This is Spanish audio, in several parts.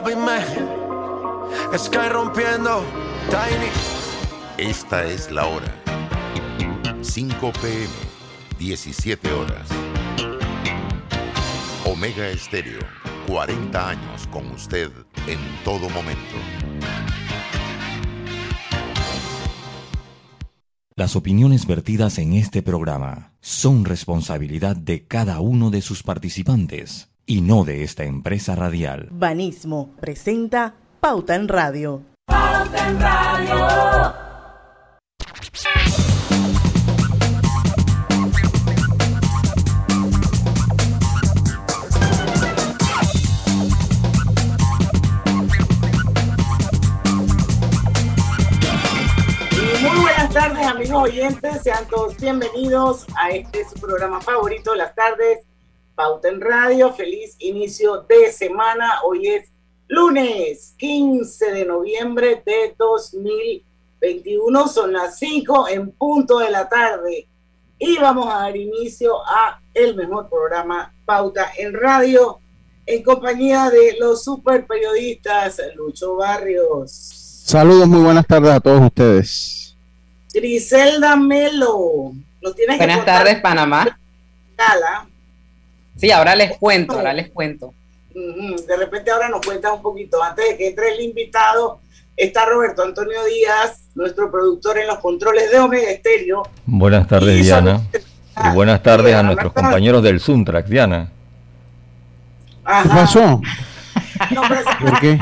papi me Sky rompiendo Tiny. Esta es la hora. 5 pm, 17 horas. Omega Estéreo, 40 años con usted en todo momento. Las opiniones vertidas en este programa son responsabilidad de cada uno de sus participantes y no de esta empresa radial. Banismo presenta Pauta en Radio. Pauta en Radio. Muy buenas tardes amigos oyentes, sean todos bienvenidos a este su programa favorito, las tardes, Pauta en Radio, feliz inicio de semana, hoy es lunes 15 de noviembre de 2021, son las 5 en punto de la tarde y vamos a dar inicio a el mejor programa Pauta en Radio en compañía de los super periodistas Lucho Barrios. Saludos, muy buenas tardes a todos ustedes. Griselda Melo. Nos tienes buenas que tardes, Panamá. Gala. Sí, ahora les cuento, ahora les cuento. De repente ahora nos cuentas un poquito. Antes de que entre el invitado, está Roberto Antonio Díaz, nuestro productor en los controles de Omega Estéreo. Buenas tardes, Y Diana. Y buenas tardes a nuestros compañeros del Suntrack, Diana. Ajá. ¿Qué pasó? No, ¿Por qué?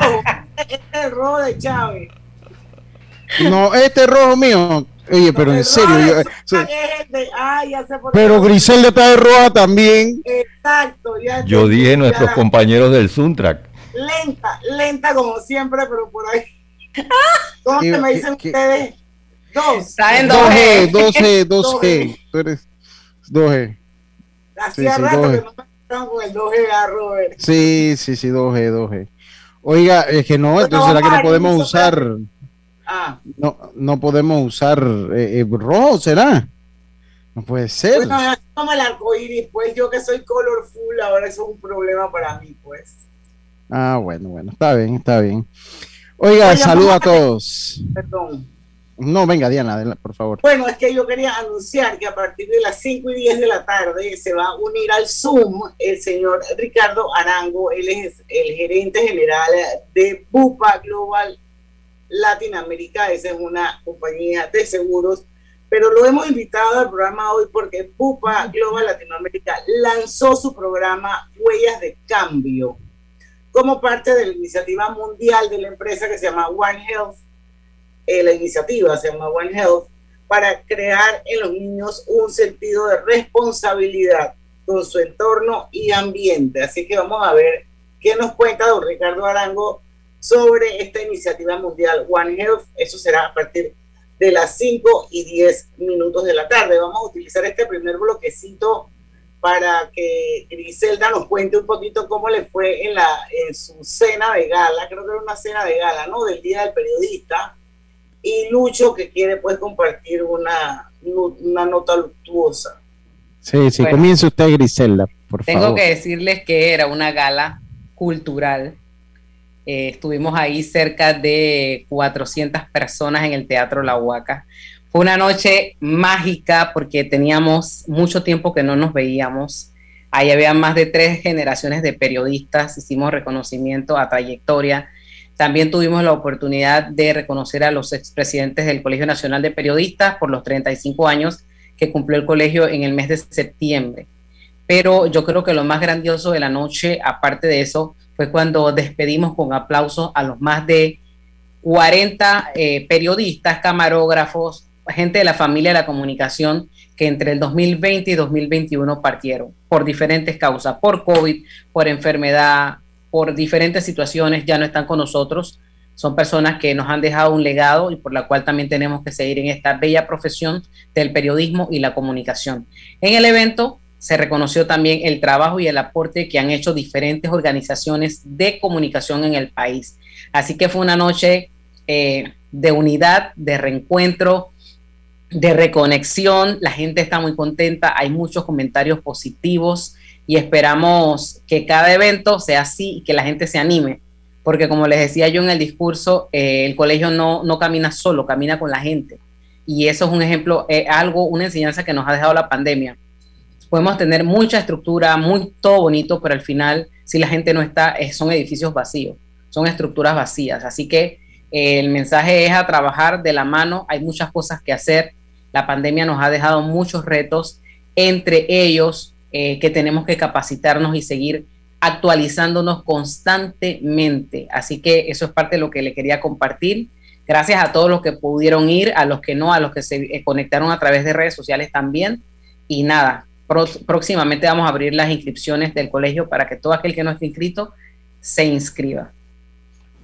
este es el rojo de Chávez. No, este rojo mío. Oye, pero en serio. yo- de eh, ah, ya sé por pero Griselda está de roja también. Exacto, ya Yo dije nuestros compañeros del Suntrack. Lenta, lenta como siempre, pero por ahí. ¿Cómo ¿Qué- se me dicen qué? ustedes? Dos. Está en 2G, 2G. 2G, 2G. Tú eres 2G. Hacía sí, rato que no me estaban con el 2G a Robert. Sí, sí, sí, 2G, 2G. Oiga, es que no, entonces será que no podemos usar, Ah, no, no podemos usar eh, eh, rojo, ¿será? No puede ser. bueno, así como el arcoíris, pues yo que soy colorful, ahora eso es un problema para mí, pues. Ah, bueno, bueno, está bien, está bien. Oiga, saludos a todos. Perdón. No, venga, Diana, por favor. Bueno, es que yo quería anunciar que a partir de las 5 y 10 de la tarde se va a unir al Zoom el señor Ricardo Arango. Él es el gerente general de Bupa Global Latinoamérica. Esa es una compañía de seguros. Pero lo hemos invitado al programa hoy porque Bupa Global Latinoamérica lanzó su programa Huellas de Cambio como parte de la iniciativa mundial de la empresa que se llama One Health eh, la iniciativa se llama One Health, para crear en los niños un sentido de responsabilidad con su entorno y ambiente. Así que vamos a ver qué nos cuenta don Ricardo Arango sobre esta iniciativa mundial One Health. Eso será a partir de las 5 y 10 minutos de la tarde. Vamos a utilizar este primer bloquecito para que Griselda nos cuente un poquito cómo le fue en, la, en su cena de gala, creo que era una cena de gala, ¿no? Del Día del Periodista y Lucho que quiere pues compartir una, una nota luctuosa. Sí, sí, Bueno. comience usted, Griselda, por Tengo favor. que decirles que era una gala cultural. Eh, estuvimos ahí cerca de 400 personas en el Teatro La Huaca. Fue una noche mágica porque teníamos mucho tiempo que no nos veíamos. Ahí había más de tres generaciones de periodistas, hicimos reconocimiento a trayectoria. También tuvimos la oportunidad de reconocer a los expresidentes del Colegio Nacional de Periodistas por los 35 años que cumplió el colegio en el mes de septiembre. Pero yo creo que lo más grandioso de la noche, aparte de eso, fue cuando despedimos con aplausos a los más de 40 eh, periodistas, camarógrafos, gente de la familia de la comunicación que entre el 2020 y 2021 partieron por diferentes causas, por COVID, por enfermedad, por diferentes situaciones, ya no están con nosotros. Son personas que nos han dejado un legado y por la cual también tenemos que seguir en esta bella profesión del periodismo y la comunicación. En el evento se reconoció también el trabajo y el aporte que han hecho diferentes organizaciones de comunicación en el país. Así que fue una noche eh, de unidad, de reencuentro, de reconexión. La gente está muy contenta, hay muchos comentarios positivos y esperamos que cada evento sea así y que la gente se anime porque como les decía yo en el discurso, eh, el colegio no, no camina solo, camina con la gente. Y eso es un ejemplo, eh, algo, una enseñanza que nos ha dejado la pandemia. Podemos tener mucha estructura, muy todo bonito, pero al final, si la gente no está, son edificios vacíos, son estructuras vacías. Así que eh, el mensaje es a trabajar de la mano, hay muchas cosas que hacer. La pandemia nos ha dejado muchos retos, entre ellos eh, que tenemos que capacitarnos y seguir actualizándonos constantemente. Así que eso es parte de lo que le quería compartir. Gracias a todos los que pudieron ir, a los que no, a los que se eh, conectaron a través de redes sociales también. Y nada, próximamente vamos a abrir las inscripciones del colegio para que todo aquel que no esté inscrito se inscriba.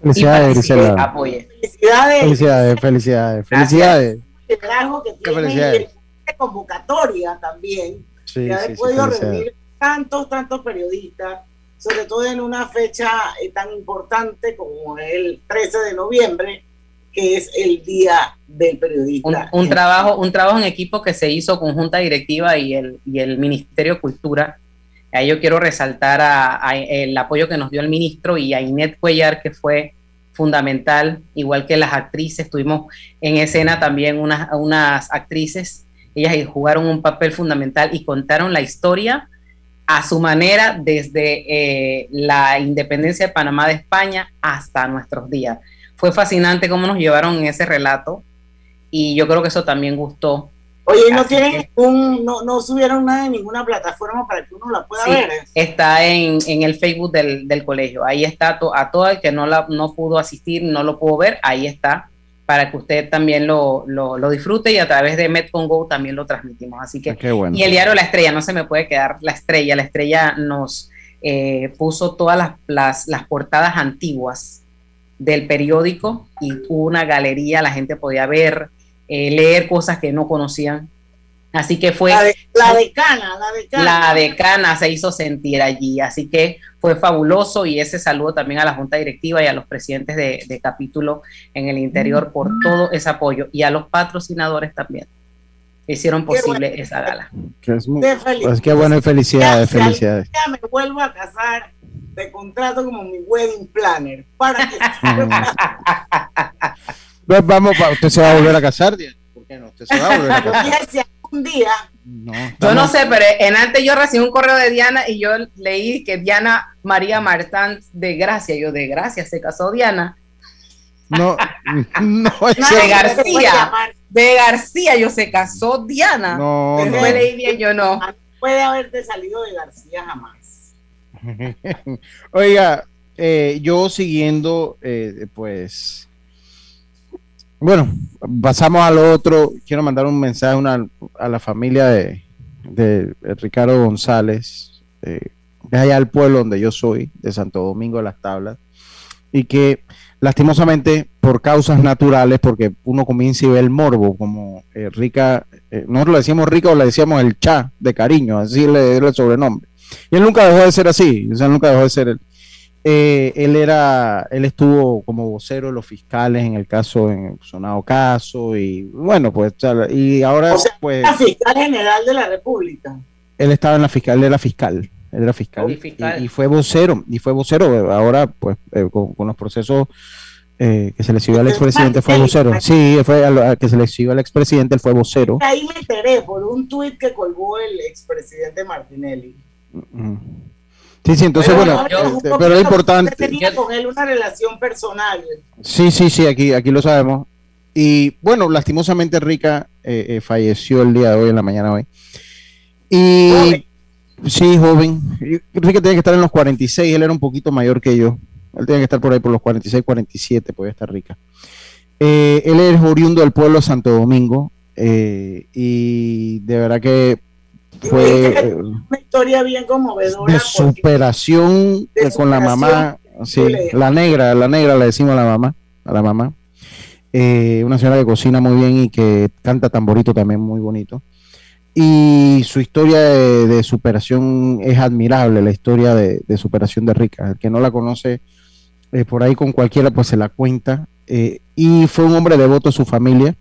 Felicidades, Grisela. apoye. Felicidades. Felicidades, felicidades, felicidades. Que tiene felicidades. el convocatoria también. Sí, de sí, haber sí, podido felicidades. reunir tantos, tantos periodistas, sobre todo en una fecha eh, tan importante como el 13 de noviembre, que es el Día del Un, Periodista. un trabajo, un trabajo en equipo que se hizo con Junta Directiva y el, y el Ministerio de Cultura. Ahí yo quiero resaltar a- a el apoyo que nos dio el ministro y a Inet Cuellar, que fue fundamental, igual que las actrices. Tuvimos en escena también unas, unas actrices, ellas jugaron un papel fundamental y contaron la historia a su manera desde eh, la independencia de Panamá de España hasta nuestros días. Fue fascinante cómo nos llevaron en ese relato y yo creo que eso también gustó. Oye, ¿y no Así tienen que- ningún, no, no subieron nada en ninguna plataforma para que uno la pueda Sí, ver. está en, en el Facebook del, del colegio. Ahí está to- a todo el que no, la, no pudo asistir, no lo pudo ver, ahí está, para que usted también lo, lo, lo disfrute y a través de MetConGo también lo transmitimos. Así que Ah, Qué bueno. Y el diario La Estrella, no se me puede quedar La Estrella. La Estrella nos eh, puso todas las, las, las portadas antiguas del periódico y hubo una galería, la gente podía ver, eh, leer cosas que no conocían. Así que fue La, de, la decana, la decana. la decana se hizo sentir allí, así que fue fabuloso y ese saludo también a la Junta Directiva y a los presidentes de, de capítulo en el interior por todo ese apoyo y a los patrocinadores también hicieron posible bueno. esa gala. Que es muy- pues qué bueno y felicidades, ya, felicidades. Ya me vuelvo a casar, te contrato como mi wedding planner para que Pues vamos, usted se va a volver a casar, Diana? ¿Por qué no? Usted se va a volver a casar. Algún día No, Yo no sé, pero en antes yo recibí un correo de Diana y yo leí que Diana María Martán de Gracia, yo de Gracia se casó Diana, No, no, de García. de García yo se casó Diana. No, no. Leí bien, yo no. puede haberte salido de García jamás. Oiga, eh, yo siguiendo, eh, pues, bueno, pasamos al otro. Quiero mandar un mensaje a, la familia de, Ricardo González, eh, de allá del pueblo donde yo soy, de Santo Domingo de las Tablas, y que lastimosamente por causas naturales, porque uno comienza y ve el morbo, como eh, Rica, eh, nosotros le decíamos Rica o le decíamos el Cha de cariño, así le el sobrenombre. Y él nunca dejó de ser así, o sea, nunca dejó de ser él. Eh, él era, él estuvo como vocero de los fiscales en el caso, en el sonado caso, y bueno, pues, y ahora, O sea, pues, La fiscal general de la República. él estaba en la fiscal, él era fiscal, él era fiscal, Y fiscal. Y, y fue vocero, y fue vocero, ahora, pues, eh, con, con los procesos eh, que se le siguió al expresidente, fue vocero, sí, fue a lo- a que se le siguió al expresidente, él fue vocero. Ahí me enteré por un tuit que colgó el expresidente Martinelli. Sí, sí, entonces, Bueno, bueno, yo- Un este, pero es importante. Tenía con él una relación personal. Sí, sí, sí, aquí, aquí lo sabemos. Y bueno, lastimosamente Rica eh, eh, falleció el día de hoy, en la mañana de hoy. Y Joven. sí, joven. Rica tenía que estar en los 46, él era un poquito mayor que yo. Él tenía que estar por ahí por los 46, 47, podía estar Rica. Eh, él es oriundo del pueblo de Santo Domingo eh, y de verdad que fue eh, Una historia bien conmovedora. de superación de con la mamá, sí, la negra, la negra le decimos a la mamá, a la mamá. Eh, una señora que cocina muy bien y que canta tamborito también muy bonito. Y su historia de, de superación es admirable, la historia de, de superación de Rica. El que no la conoce, eh, por ahí con cualquiera, pues se la cuenta. Eh, y fue un hombre devoto a su familia,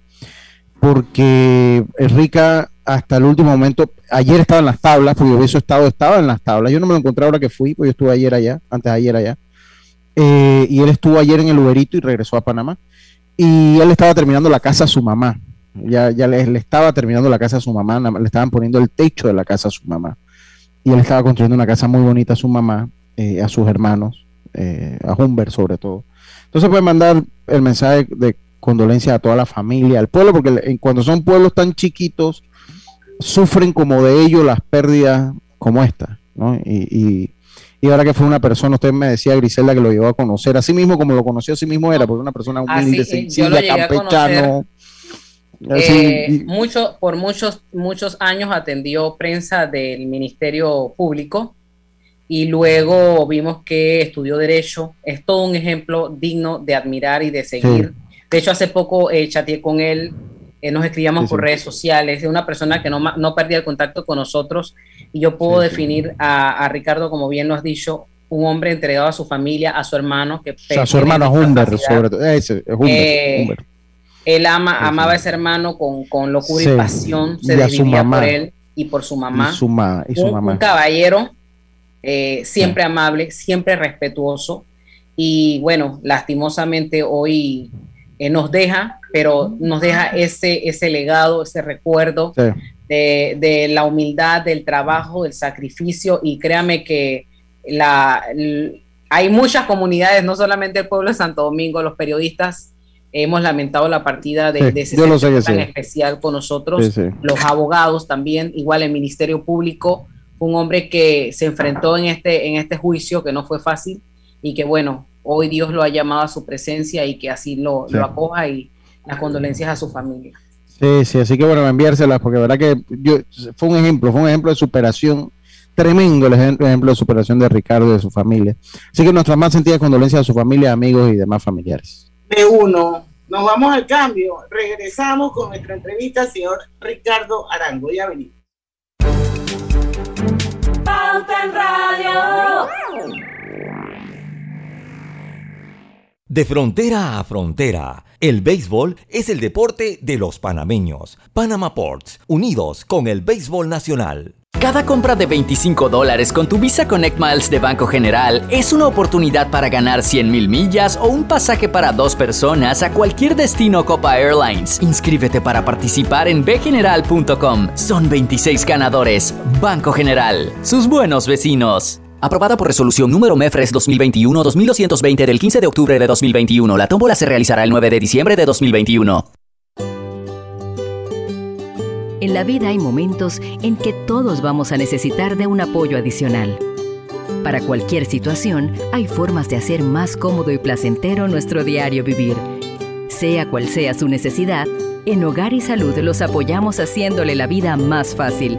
porque Rica hasta el último momento, ayer estaba en las tablas, porque hubiese estado, estaba en las tablas. Yo no me lo encontré ahora que fui, porque yo estuve ayer allá, antes de ayer allá. eh, y él estuvo ayer en el Uberito y regresó a Panamá. Y él estaba terminando la casa a su mamá. Ya, ya le, estaba terminando la casa a su mamá, le estaban poniendo el techo de la casa a su mamá. Y él estaba construyendo una casa muy bonita a su mamá, eh, a sus hermanos, eh, a Humber sobre todo. Entonces puede mandar el mensaje de condolencia a toda la familia, al pueblo, porque cuando son pueblos tan chiquitos, sufren como de ellos las pérdidas como esta, ¿no? Y, y, y ahora que fue una persona, usted me decía, Griselda, que lo llevó a conocer, así mismo como lo conoció, así mismo era, porque una persona humilde, Así, eh, sencilla, campechano. así, Eh, y- mucho, por muchos, muchos años atendió prensa del Ministerio Público y luego vimos que estudió Derecho. Es todo un ejemplo digno de admirar y de seguir. De hecho, hace poco eh, chateé con él, eh, nos escribíamos Sí, por sí. redes sociales, es una persona que no, no perdía el contacto con nosotros y yo puedo Sí, definir a, a Ricardo, como bien lo has dicho, un hombre entregado a su familia, a su hermano, que o sea, su tiene hermano Humber, discapacidad. sobre todo. Ese, Eh. Él ama, amaba a ese hermano con, con locura y pasión, se Y a su desvivía por él y por su mamá. Y su, ma- y su un, mamá. un caballero, eh, siempre amable, siempre respetuoso. Y bueno, lastimosamente hoy eh, nos deja, pero nos deja ese, ese legado, ese recuerdo Sí. de, de la humildad, del trabajo, del sacrificio. Y créame que la, l- hay muchas comunidades, no solamente el pueblo de Santo Domingo, los periodistas hemos lamentado la partida de, Sí, de ese ser sé tan sí. especial con nosotros Sí, sí. los abogados también, igual el Ministerio Público, un hombre que se enfrentó en este, en este juicio que no fue fácil y que bueno, hoy Dios lo ha llamado a su presencia y que así lo, Sí. lo acoja y las condolencias a su familia. Sí, sí, así que bueno, enviárselas, porque de verdad que yo, fue un ejemplo, fue un ejemplo de superación, tremendo el ejem- ejemplo de superación de Ricardo y de su familia. Así que nuestras más sentidas condolencias a su familia, amigos y demás familiares. de uno. Nos vamos al cambio. Regresamos con nuestra entrevista al señor Ricardo Arango. Ya venimos. Pauta en Radio. De frontera a frontera, el béisbol es el deporte de los panameños. Panama Ports, unidos con el béisbol nacional. Cada compra de 25 dólares con tu Visa Connect Miles de Banco General es una oportunidad para ganar 100 mil millas o un pasaje para dos personas a cualquier destino Copa Airlines. Inscríbete para participar en bgeneral.com. Son 26 ganadores. Banco General. Sus buenos vecinos. Aprobada por resolución número MEFRES 2021-2220 del 15 de octubre de 2021. La tómbola se realizará el 9 de diciembre de 2021. En la vida hay momentos en que todos vamos a necesitar de un apoyo adicional. Para cualquier situación, hay formas de hacer más cómodo y placentero nuestro diario vivir. Sea cual sea su necesidad, en Hogar y Salud los apoyamos haciéndole la vida más fácil,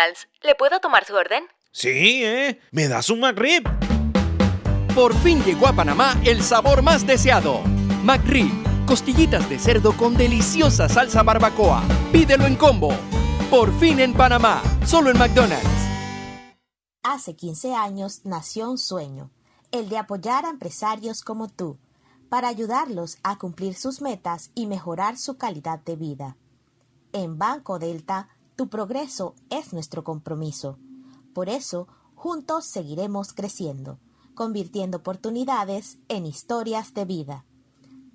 McDonald's. ¿Le puedo tomar su orden? Sí, ¿eh? ¿Me das un McRib? Por fin llegó a Panamá el sabor más deseado. McRib, costillitas de cerdo con deliciosa salsa barbacoa. Pídelo en combo. Por fin en Panamá, solo en McDonald's. Hace 15 años nació un sueño, el de apoyar a empresarios como tú, para ayudarlos a cumplir sus metas y mejorar su calidad de vida. En Banco Delta, tu progreso es nuestro compromiso. Por eso, juntos seguiremos creciendo, convirtiendo oportunidades en historias de vida.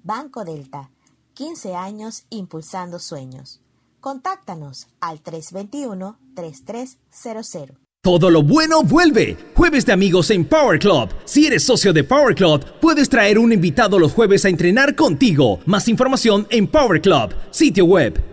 Banco Delta, 15 años impulsando sueños. Contáctanos al 321-3300. Todo lo bueno vuelve. Jueves de amigos en Power Club. Si eres socio de Power Club, puedes traer un invitado los jueves a entrenar contigo. Más información en Power Club, sitio web.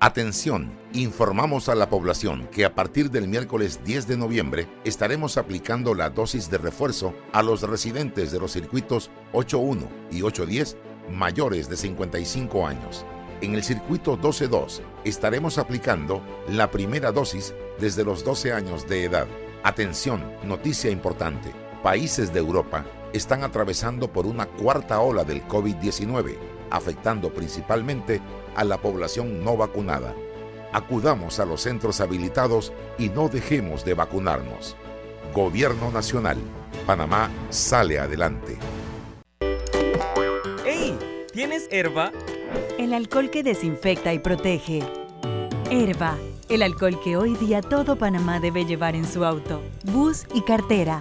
Atención, informamos a la población que a partir del miércoles 10 de noviembre estaremos aplicando la dosis de refuerzo a los residentes de los circuitos 8.1 y 8.10 mayores de 55 años. En el circuito 12-2 estaremos aplicando la primera dosis desde los 12 años de edad. Atención, noticia importante. Países de Europa están atravesando por una cuarta ola del COVID-19, afectando principalmente a la población no vacunada. Acudamos a los centros habilitados y no dejemos de vacunarnos. Gobierno Nacional. Panamá sale adelante. ¡Ey! ¿Tienes herba? El alcohol que desinfecta y protege. Herba, el alcohol que hoy día todo Panamá debe llevar en su auto, bus y cartera.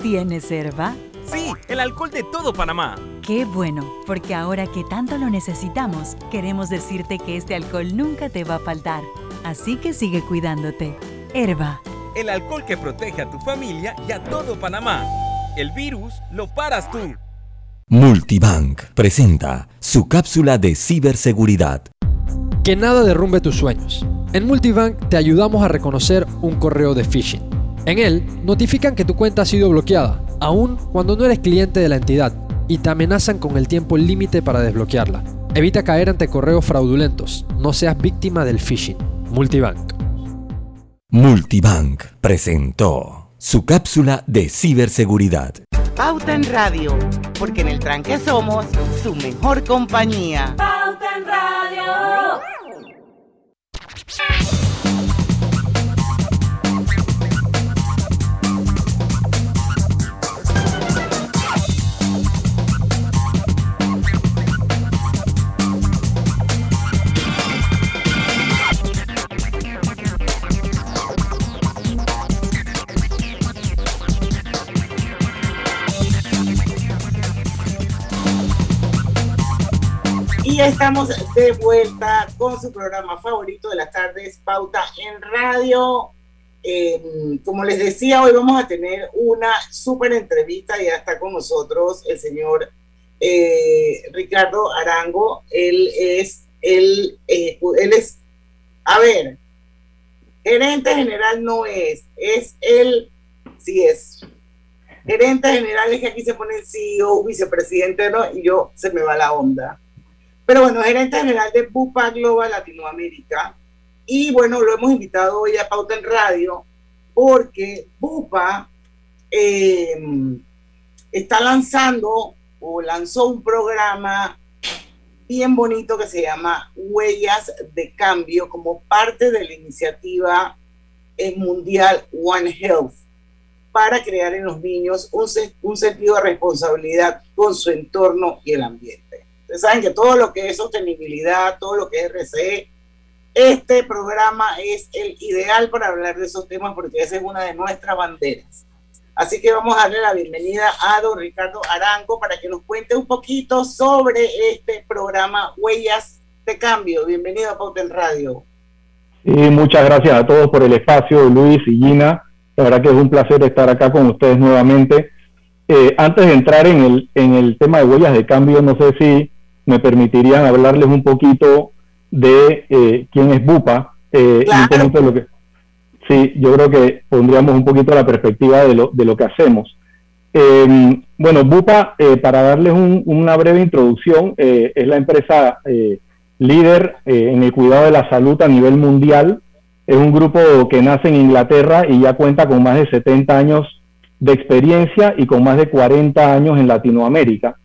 ¿Tienes herba? Sí, el alcohol de todo Panamá. Qué bueno, porque ahora que tanto lo necesitamos, queremos decirte que este alcohol nunca te va a faltar. Así que sigue cuidándote. Herba. El alcohol que protege a tu familia y a todo Panamá. El virus lo paras tú. Multibank presenta su cápsula de ciberseguridad. Que nada derrumbe tus sueños. En Multibank te ayudamos a reconocer un correo de phishing. En él notifican que tu cuenta ha sido bloqueada, aun cuando no eres cliente de la entidad, y te amenazan con el tiempo límite para desbloquearla. Evita caer ante correos fraudulentos. No seas víctima del phishing. Multibank. Multibank presentó su cápsula de ciberseguridad. Pauta en Radio, porque en el tranque somos su mejor compañía. Pauta en Radio. Y estamos de vuelta con su programa favorito de las tardes, Pauta en Radio. Eh, como les decía, hoy vamos a tener una súper entrevista. Ya está con nosotros el señor eh, Ricardo Arango. Él es, él, eh, él es, a ver, gerente general no es, es él, sí es. Gerente general es que aquí se pone CEO, vicepresidente, ¿no? Y yo se me va la onda. Pero bueno, gerente general de Bupa Global Latinoamérica. Y bueno, lo hemos invitado hoy a Pauta en Radio porque Bupa eh, está lanzando o lanzó un programa bien bonito que se llama Huellas de Cambio como parte de la iniciativa eh, mundial One Health para crear en los niños un, un sentido de responsabilidad con su entorno y el ambiente. Ustedes saben que todo lo que es sostenibilidad, todo lo que es RCE, este programa es el ideal para hablar de esos temas porque esa es una de nuestras banderas. Así que vamos a darle la bienvenida a don Ricardo Arango para que nos cuente un poquito sobre este programa Huellas de Cambio. Bienvenido a Pauta en Radio. Y muchas gracias a todos por el espacio, Luis y Gina. La verdad que es un placer estar acá con ustedes nuevamente. Eh, antes de entrar en el, en el tema de huellas de cambio, no sé si me permitirían hablarles un poquito de eh, quién es Bupa. Eh, Claro. de lo que, sí, yo creo que pondríamos un poquito la perspectiva de lo, de lo que hacemos. Eh, bueno, Bupa, eh, para darles un- una breve introducción, eh, es la empresa eh, líder en el cuidado de la salud a nivel mundial. Es un grupo que nace en Inglaterra y ya cuenta con más de 70 años de experiencia y con más de 40 años en Latinoamérica.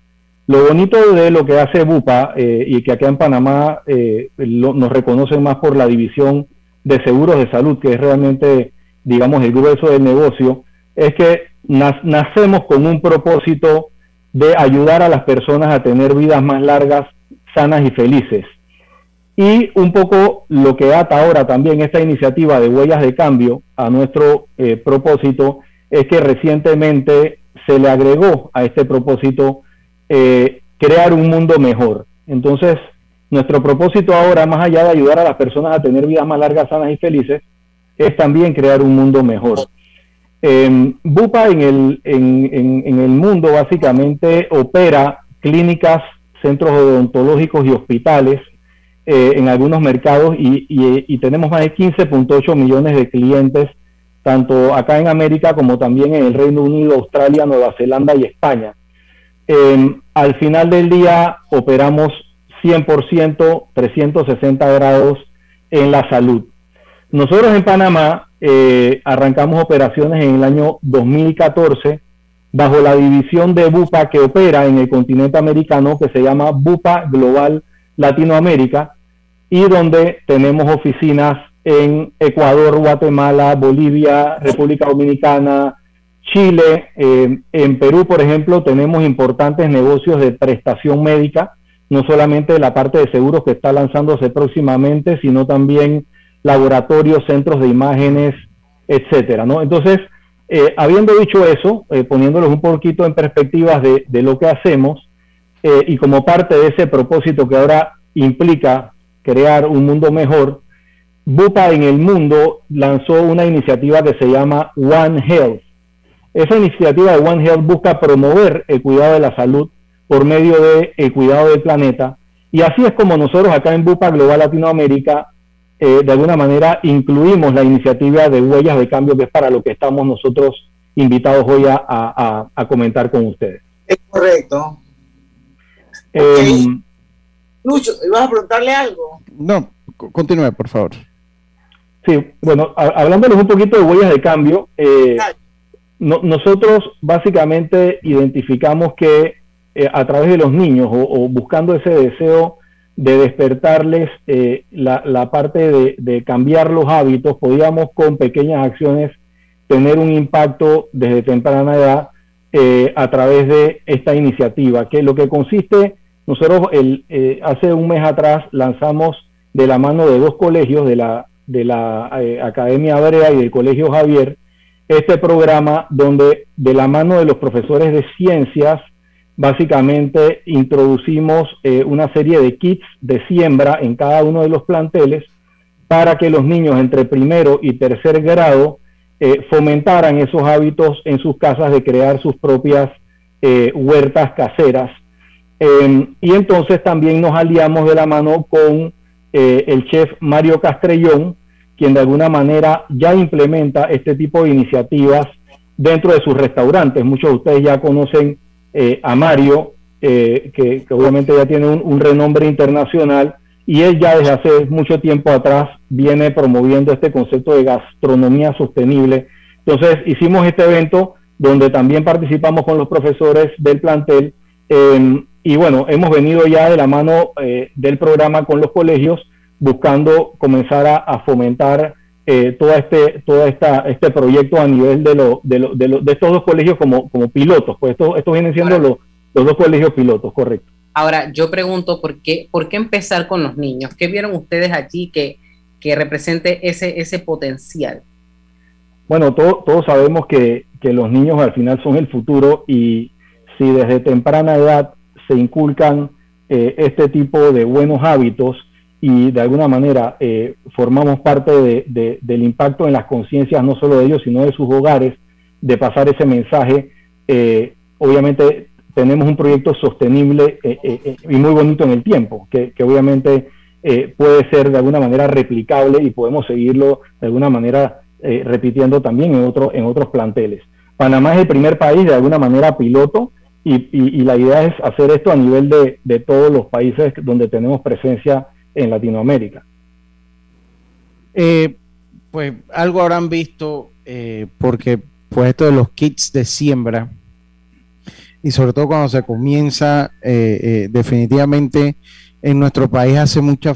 Lo bonito de lo que hace Bupa eh, y que acá en Panamá eh, nos reconocen más por la división de seguros de salud, que es realmente, digamos, el grueso del negocio, es que nacemos con un propósito de ayudar a las personas a tener vidas más largas, sanas y felices. Y un poco lo que ata ahora también esta iniciativa de huellas de cambio a nuestro eh, propósito es que recientemente se le agregó a este propósito eh, crear un mundo mejor. Entonces, nuestro propósito ahora, más allá de ayudar a las personas a tener vidas más largas, sanas y felices, es también crear un mundo mejor. Eh, Bupa en el, en, en- en el mundo básicamente opera clínicas, centros odontológicos y hospitales eh, en algunos mercados y, y- y tenemos más de 15.8 millones de clientes, tanto acá en América como también en el Reino Unido, Australia, Nueva Zelanda y España. Eh, al final del día operamos 100%, 360 grados en la salud. Nosotros en Panamá eh, arrancamos operaciones en el año 2014 bajo la división de Bupa que opera en el continente americano que se llama Bupa Global Latinoamérica y donde tenemos oficinas en Ecuador, Guatemala, Bolivia, República Dominicana, Chile. Eh, en Perú, por ejemplo, tenemos importantes negocios de prestación médica, no solamente la parte de seguros que está lanzándose próximamente, sino también laboratorios, centros de imágenes, etcétera, ¿no? Entonces, eh, habiendo dicho eso, eh, poniéndolos un poquito en perspectivas de, de lo que hacemos, y como parte de ese propósito que ahora implica crear un mundo mejor, Bupa en el mundo lanzó una iniciativa que se llama One Health. Esa iniciativa de One Health busca promover el cuidado de la salud por medio del el cuidado del planeta. Y así es como nosotros acá en Bupa Global Latinoamérica, eh, de alguna manera, incluimos la iniciativa de huellas de cambio, que es para lo que estamos nosotros invitados hoy a, comentar con ustedes. Es correcto. Eh, Lucho, ¿ibas a preguntarle algo? No, continúe, por favor. Sí, bueno, hablándoles un poquito de huellas de cambio, eh, nosotros básicamente identificamos que eh, a través de los niños o, buscando ese deseo de despertarles eh, la, parte de, cambiar los hábitos, podíamos con pequeñas acciones tener un impacto desde temprana edad a través de esta iniciativa, que lo que consiste nosotros el, eh, hace un mes atrás lanzamos de la mano de dos colegios, de la, de la eh, Academia Brea y del Colegio Javier, este programa donde de la mano de los profesores de ciencias, básicamente introducimos eh, una serie de kits de siembra en cada uno de los planteles para que los niños entre primero y tercer grado fomentaran esos hábitos en sus casas de crear sus propias huertas caseras. Em, y entonces también nos aliamos de la mano con eh, el chef Mario Castrellón, quien de alguna manera ya implementa este tipo de iniciativas dentro de sus restaurantes. Muchos de ustedes ya conocen eh, a Mario, eh, que, obviamente ya tiene un, renombre internacional, y él ya desde hace mucho tiempo atrás viene promoviendo este concepto de gastronomía sostenible. Entonces hicimos este evento donde también participamos con los profesores del plantel em, y bueno, hemos venido ya de la mano eh, del programa con los colegios buscando comenzar a, fomentar eh, todo este todo esta, este proyecto a nivel de, lo, de, lo, de, estos dos colegios como, como pilotos. Pues estos esto vienen siendo los, los dos colegios pilotos, correcto. Ahora, yo pregunto, ¿por qué, ¿por qué empezar con los niños? ¿Qué vieron ustedes allí que, que represente ese, ese potencial? Bueno, todos sabemos que, que los niños al final son el futuro y si desde temprana edad se inculcan eh, este tipo de buenos hábitos y de alguna manera eh, formamos parte del impacto en las conciencias no solo de ellos, sino de sus hogares, de pasar ese mensaje. Eh, obviamente tenemos un proyecto sostenible y muy bonito en el tiempo, que, obviamente puede ser de alguna manera replicable y podemos seguirlo de alguna manera repitiendo también en, otro, en otros planteles. Panamá es el primer país de alguna manera piloto y, la idea es hacer esto a nivel de, todos los países donde tenemos presencia en Latinoamérica. Eh, pues algo habrán visto, eh, porque pues esto de los kits de siembra, y sobre todo cuando se comienza, eh, definitivamente en nuestro país hace mucha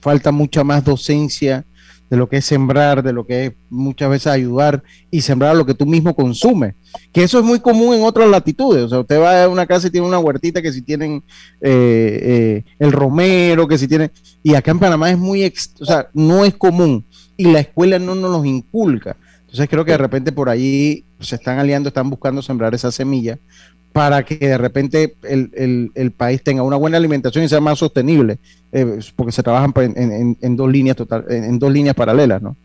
falta mucha más docencia de lo que es sembrar, de lo que es muchas veces ayudar y sembrar lo que tú mismo consumes. Que eso es muy común en otras latitudes. O sea, usted va a una casa y tiene una huertita que si tienen eh, eh, el romero, que si tienen... Y acá en Panamá es muy... o sea, no es común. Y la escuela no nos los inculca. Entonces creo que de repente por allí se están aliando, están buscando sembrar esa semilla para que de repente el, país tenga una buena alimentación y sea más sostenible, eh, porque se trabajan pues, en, dos líneas total, en, dos líneas paralelas, ¿no?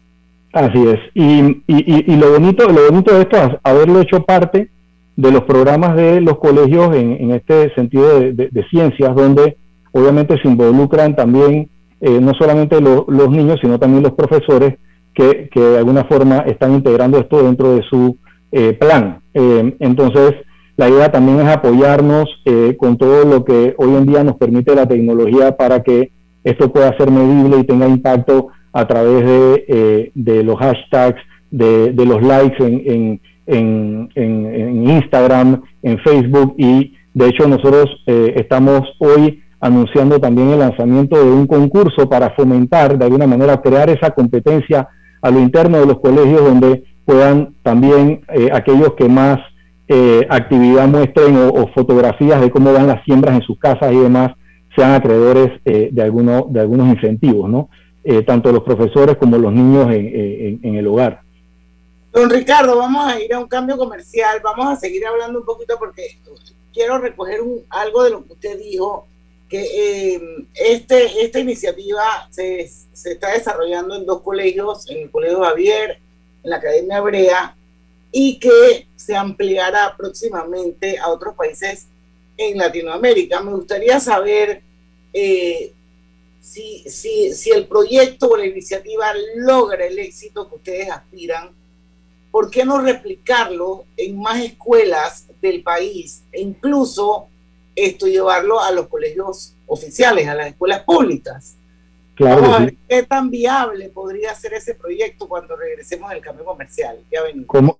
Así es. Y, y, lo bonito, lo bonito de esto es haberlo hecho parte de los programas de los colegios en, este sentido de, ciencias, donde obviamente se involucran también eh, no solamente los niños, sino también los profesores que, de alguna forma están integrando esto dentro de su eh, plan. entonces, la idea también es apoyarnos eh, con todo lo que hoy en día nos permite la tecnología para que esto pueda ser medible y tenga impacto a través de, eh, los hashtags, de, de los likes en, en, en, Instagram, en Facebook. Y de hecho nosotros eh, estamos hoy anunciando también el lanzamiento de un concurso para fomentar de alguna manera crear esa competencia a lo interno de los colegios donde puedan también eh, aquellos que más eh, actividad muestren o, fotografías de cómo van las siembras en sus casas y demás sean acreedores de, alguno, de algunos incentivos, ¿no? tanto los profesores como los niños en el hogar. Don Ricardo, vamos a ir a un cambio comercial, vamos a seguir hablando un poquito porque quiero recoger algo de lo que usted dijo, que eh, este, esta iniciativa se, se, está desarrollando en dos colegios, en el Colegio Javier, en la Academia Hebrea, y que se ampliará próximamente a otros países en Latinoamérica. Me gustaría saber eh, si, si, si el proyecto o la iniciativa logra el éxito que ustedes aspiran ¿por qué no replicarlo en más escuelas del país e incluso esto llevarlo a los colegios oficiales, a las escuelas públicas? Claro Vamos a ver qué tan viable podría ser ese proyecto cuando regresemos del cambio comercial. Ya venimos. ¿Cómo?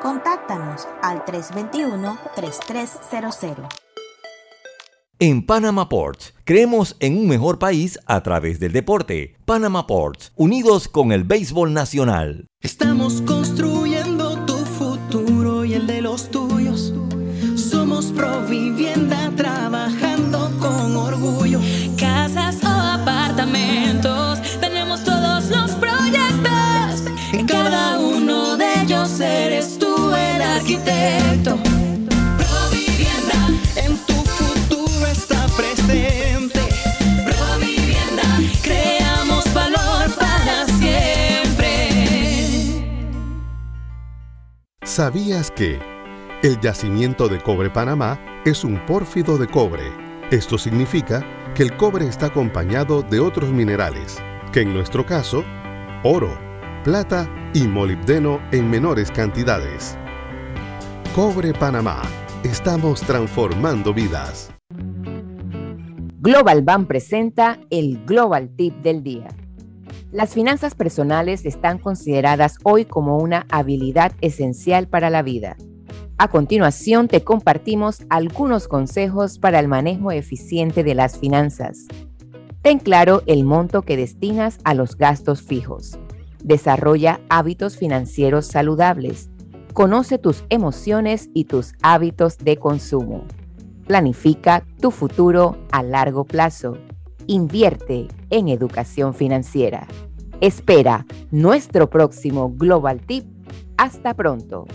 Contáctanos al 321-3300. En Panama Ports, creemos en un mejor país a través del deporte. Panama Ports, unidos con el béisbol nacional. Estamos construyendo ¿Sabías que el yacimiento de cobre Panamá es un pórfido de cobre? Esto significa que el cobre está acompañado de otros minerales, que en nuestro caso, oro, plata y molibdeno en menores cantidades. Cobre Panamá. Estamos transformando vidas. Global Bank presenta el Global Tip del día. Las finanzas personales están consideradas hoy como una habilidad esencial para la vida. A continuación te compartimos algunos consejos para el manejo eficiente de las finanzas. Ten claro el monto que destinas a los gastos fijos. Desarrolla hábitos financieros saludables. Conoce tus emociones y tus hábitos de consumo. Planifica tu futuro a largo plazo. Invierte en educación financiera. Espera nuestro próximo Global Tip. Hasta pronto.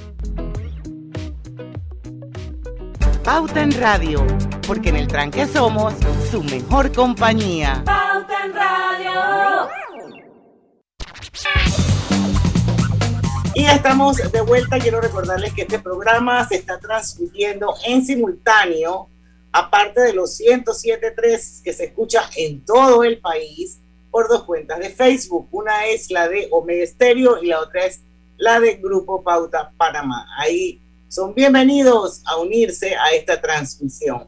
Pauta en Radio, porque en el tranque somos su mejor compañía. Pauta en Radio. Y ya estamos de vuelta. Quiero recordarles que este programa se está transmitiendo en simultáneo, aparte de los 107.3 que se escucha en todo el país, por dos cuentas de Facebook. Una es la de Omega y la otra es la de Grupo Pauta Panamá. Ahí son bienvenidos a unirse a esta transmisión.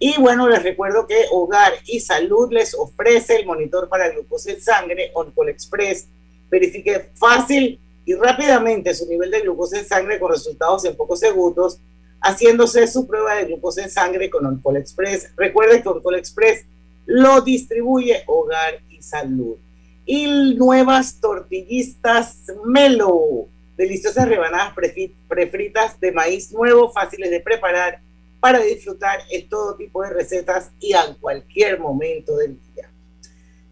Y bueno, les recuerdo que Hogar y Salud les ofrece el monitor para glucosa en sangre Oncol Express. Verifique fácil y rápidamente su nivel de glucosa en sangre con resultados en pocos segundos, haciéndose su prueba de glucosa en sangre con Oncol Express. Recuerde que Oncol Express lo distribuye Hogar y Salud. Y nuevas tortillistas Melo, deliciosas rebanadas prefritas de maíz nuevo, fáciles de preparar para disfrutar en todo tipo de recetas y a cualquier momento del día.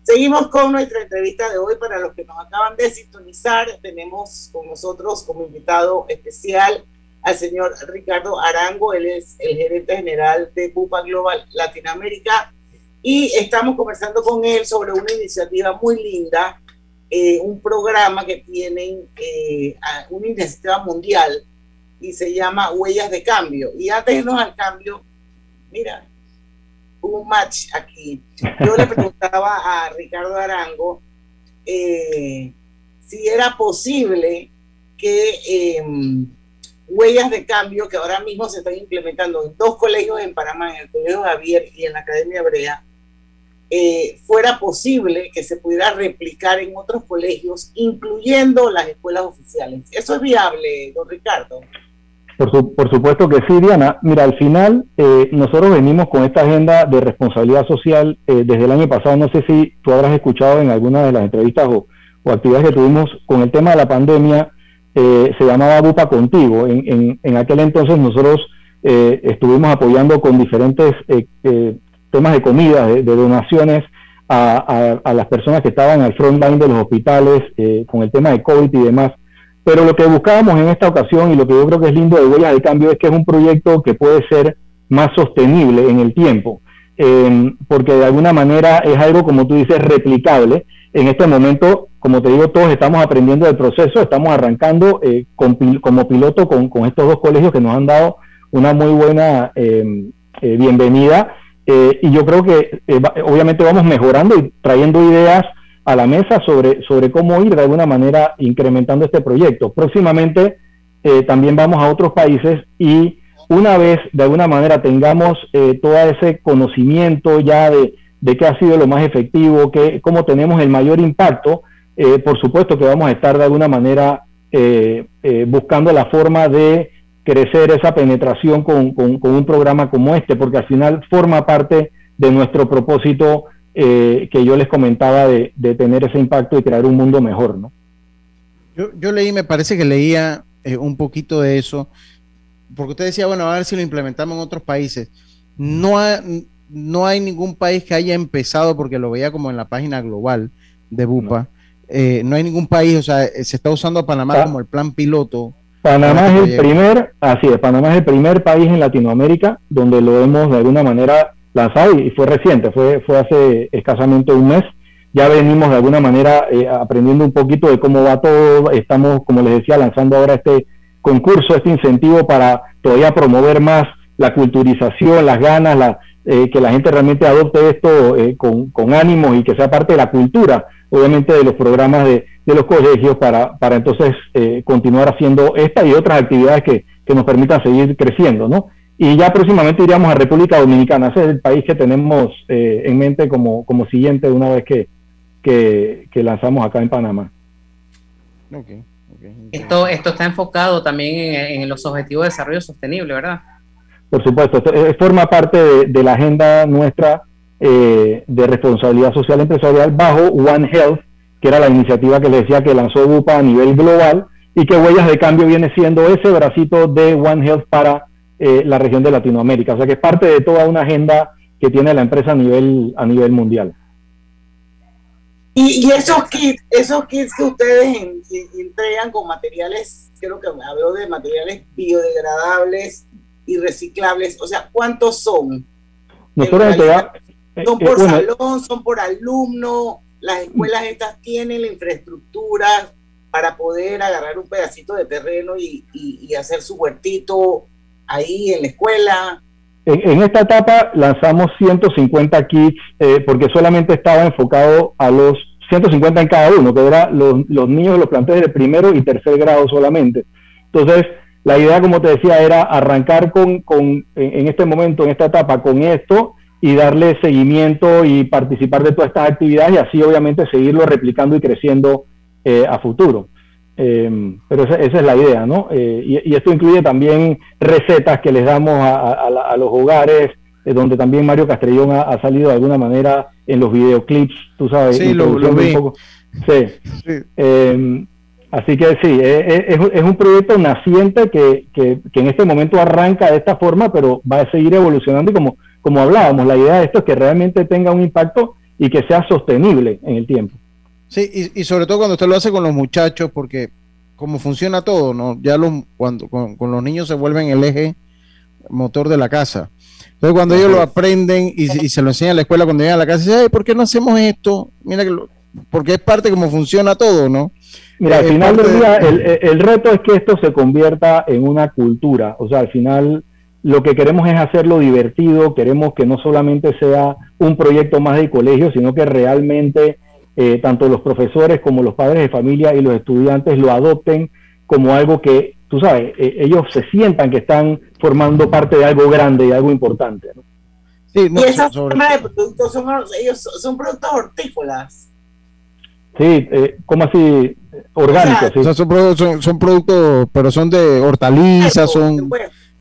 Seguimos con nuestra entrevista de hoy. Para los que nos acaban de sintonizar, tenemos con nosotros como invitado especial al señor Ricardo Arango. Él es el gerente general de Bupa Global Latinoamérica y estamos conversando con él sobre una iniciativa muy linda, eh, un programa que tienen, eh, una iniciativa mundial y se llama Huellas de Cambio. Y antes de irnos al cambio, mira, un match aquí. Yo le preguntaba a Ricardo Arango eh, si era posible que em, huellas de cambio que ahora mismo se están implementando en dos colegios en Panamá, en el Colegio Javier y en la Academia Hebrea, eh, fuera posible que se pudiera replicar en otros colegios, incluyendo las escuelas oficiales. ¿Eso es viable, don Ricardo? Por, supuesto que sí, Diana. Mira, al final eh, nosotros venimos con esta agenda de responsabilidad social eh, desde el año pasado. No sé si tú habrás escuchado en alguna de las entrevistas o, actividades que tuvimos con el tema de la pandemia. Eh, se llamaba Bupa Contigo. En, en, aquel entonces nosotros estuvimos apoyando con diferentes temas de comida, de, donaciones a, a, las personas que estaban al front line de los hospitales con el tema de COVID y demás. Pero lo que buscábamos en esta ocasión y lo que yo creo que es lindo de Huellas de Cambio es que es un proyecto que puede ser más sostenible en el tiempo, em, porque de alguna manera es algo, como tú dices, replicable. En este momento, como te digo, todos estamos aprendiendo del proceso, estamos arrancando eh, como piloto con, estos dos colegios que nos han dado una muy buena em, eh, bienvenida. Eh, y yo creo que obviamente vamos mejorando y trayendo ideas a la mesa sobre, sobre cómo ir de alguna manera incrementando este proyecto. Próximamente eh, también vamos a otros países y una vez de alguna manera tengamos eh, todo ese conocimiento ya de, de, qué ha sido lo más efectivo, que, cómo tenemos el mayor impacto, eh, por supuesto que vamos a estar de alguna manera buscando la forma de crecer esa penetración con, con, con un programa como este, porque al final forma parte de nuestro propósito eh, que yo les comentaba de, tener ese impacto y crear un mundo mejor, ¿no? Yo, leí, me parece que leía eh, un poquito de eso, porque usted decía, bueno, a ver si lo implementamos en otros países. No, no hay ningún país que haya empezado, porque lo veía como en la página global de BUPA, no, eh, no hay ningún país, o sea, se está usando a Panamá como el plan piloto. Panamá es el primer, así es, Panamá es el primer país en Latinoamérica donde lo hemos de alguna manera lanzado y fue reciente, fue, fue hace escasamente un mes. Ya venimos de alguna manera eh, aprendiendo un poquito de cómo va todo. Estamos, como les decía, lanzando ahora este concurso, este incentivo para todavía promover más la culturización, las ganas, la, eh, que la gente realmente adopte esto eh, con, con ánimo y que sea parte de la cultura, obviamente, de los programas de, de los colegios para, para entonces continuar haciendo esta y otras actividades que, que nos permitan seguir creciendo, ¿no? Y ya próximamente iríamos a República Dominicana. Ese es el país que tenemos eh, en mente como, como siguiente una vez que, que, lanzamos acá en Panamá. Esto, esto está enfocado también en, los objetivos de desarrollo sostenible, ¿verdad? Por supuesto, esto, eh, forma parte de, la agenda nuestra eh, de responsabilidad social empresarial bajo One Health, que era la iniciativa que les decía que lanzó UPA a nivel global y que Huellas de Cambio viene siendo ese bracito de One Health para eh, la región de Latinoamérica. O sea que es parte de toda una agenda que tiene la empresa a nivel, a nivel mundial. Y, esos kits, esos kits que ustedes entregan con materiales, creo que hablo de materiales biodegradables y reciclables, o sea, ¿cuántos son? Nosotros son por salón, son por alumno, las escuelas estas tienen la infraestructura para poder agarrar un pedacito de terreno y, y hacer su huertito ahí en la escuela? En, esta etapa lanzamos 150 kits eh, porque solamente estaba enfocado a los 150 en cada uno, que eran los, los niños de los planteles de primero y tercer grado solamente. Entonces, la idea, como te decía, era arrancar con, con en este momento, en esta etapa, con esto y darle seguimiento y participar de todas estas actividades y así obviamente seguirlo replicando y creciendo eh, a futuro. Eh, pero esa, es la idea, ¿no? Eh, y, esto incluye también recetas que les damos a, los hogares, eh, donde también Mario Castrellón ha, salido de alguna manera en los videoclips, tú sabes. Sí, lo, vi. Sí. así que sí, es, un proyecto naciente que, que, en este momento arranca de esta forma, pero va a seguir evolucionando y como, como hablábamos, la idea de esto es que realmente tenga un impacto y que sea sostenible en el tiempo. Sí, y, sobre todo cuando usted lo hace con los muchachos, porque como funciona todo, ¿no? Ya los, cuando con, los niños se vuelven el eje motor de la casa. Entonces cuando ellos lo aprenden y, se lo enseñan a la escuela cuando llegan a la casa, dicen, ¿por qué no hacemos esto? Mira que porque es parte de cómo funciona todo, ¿no? Mira, al final del día, el, reto es que esto se convierta en una cultura. O sea, al final lo que queremos es hacerlo divertido, queremos que no solamente sea un proyecto más de colegio, sino que realmente eh, tanto los profesores como los padres de familia y los estudiantes lo adopten como algo que, tú sabes, eh, ellos se sientan que están formando parte de algo grande y algo importante. Sí, y esas de productos son, ellos son productos hortícolas. Sí, eh, ¿cómo así? Orgánicos. sí. son, productos, son, productos, pero son de hortalizas, son...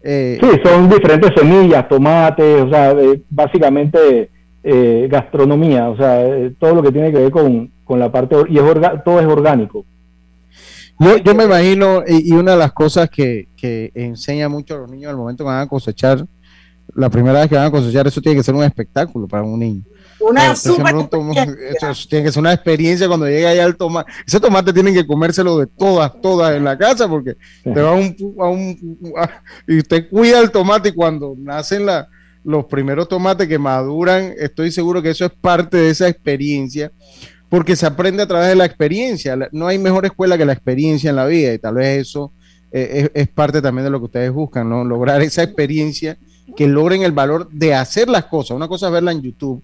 Eh, sí, son diferentes semillas, tomates, o sea, básicamente eh, gastronomía, o sea, eh, todo lo que tiene que ver con, la parte, y es todo es orgánico. Yo, yo me imagino, y, una de las cosas que, que enseña mucho a los niños al momento que van a cosechar, la primera vez que van a cosechar, eso tiene que ser un espectáculo para un niño. Una super tiene que ser una experiencia cuando llega allá el tomate. Ese tomate tienen que comérselo de todas, todas en la casa porque te va un, a un y usted cuida el tomate y cuando nacen la, los primeros tomates que maduran, estoy seguro que eso es parte de esa experiencia porque se aprende a través de la experiencia. No hay mejor escuela que la experiencia en la vida y tal vez eso eh, es, es, parte también de lo que ustedes buscan, ¿no? Lograr esa experiencia que logren el valor de hacer las cosas. Una cosa es verla en YouTube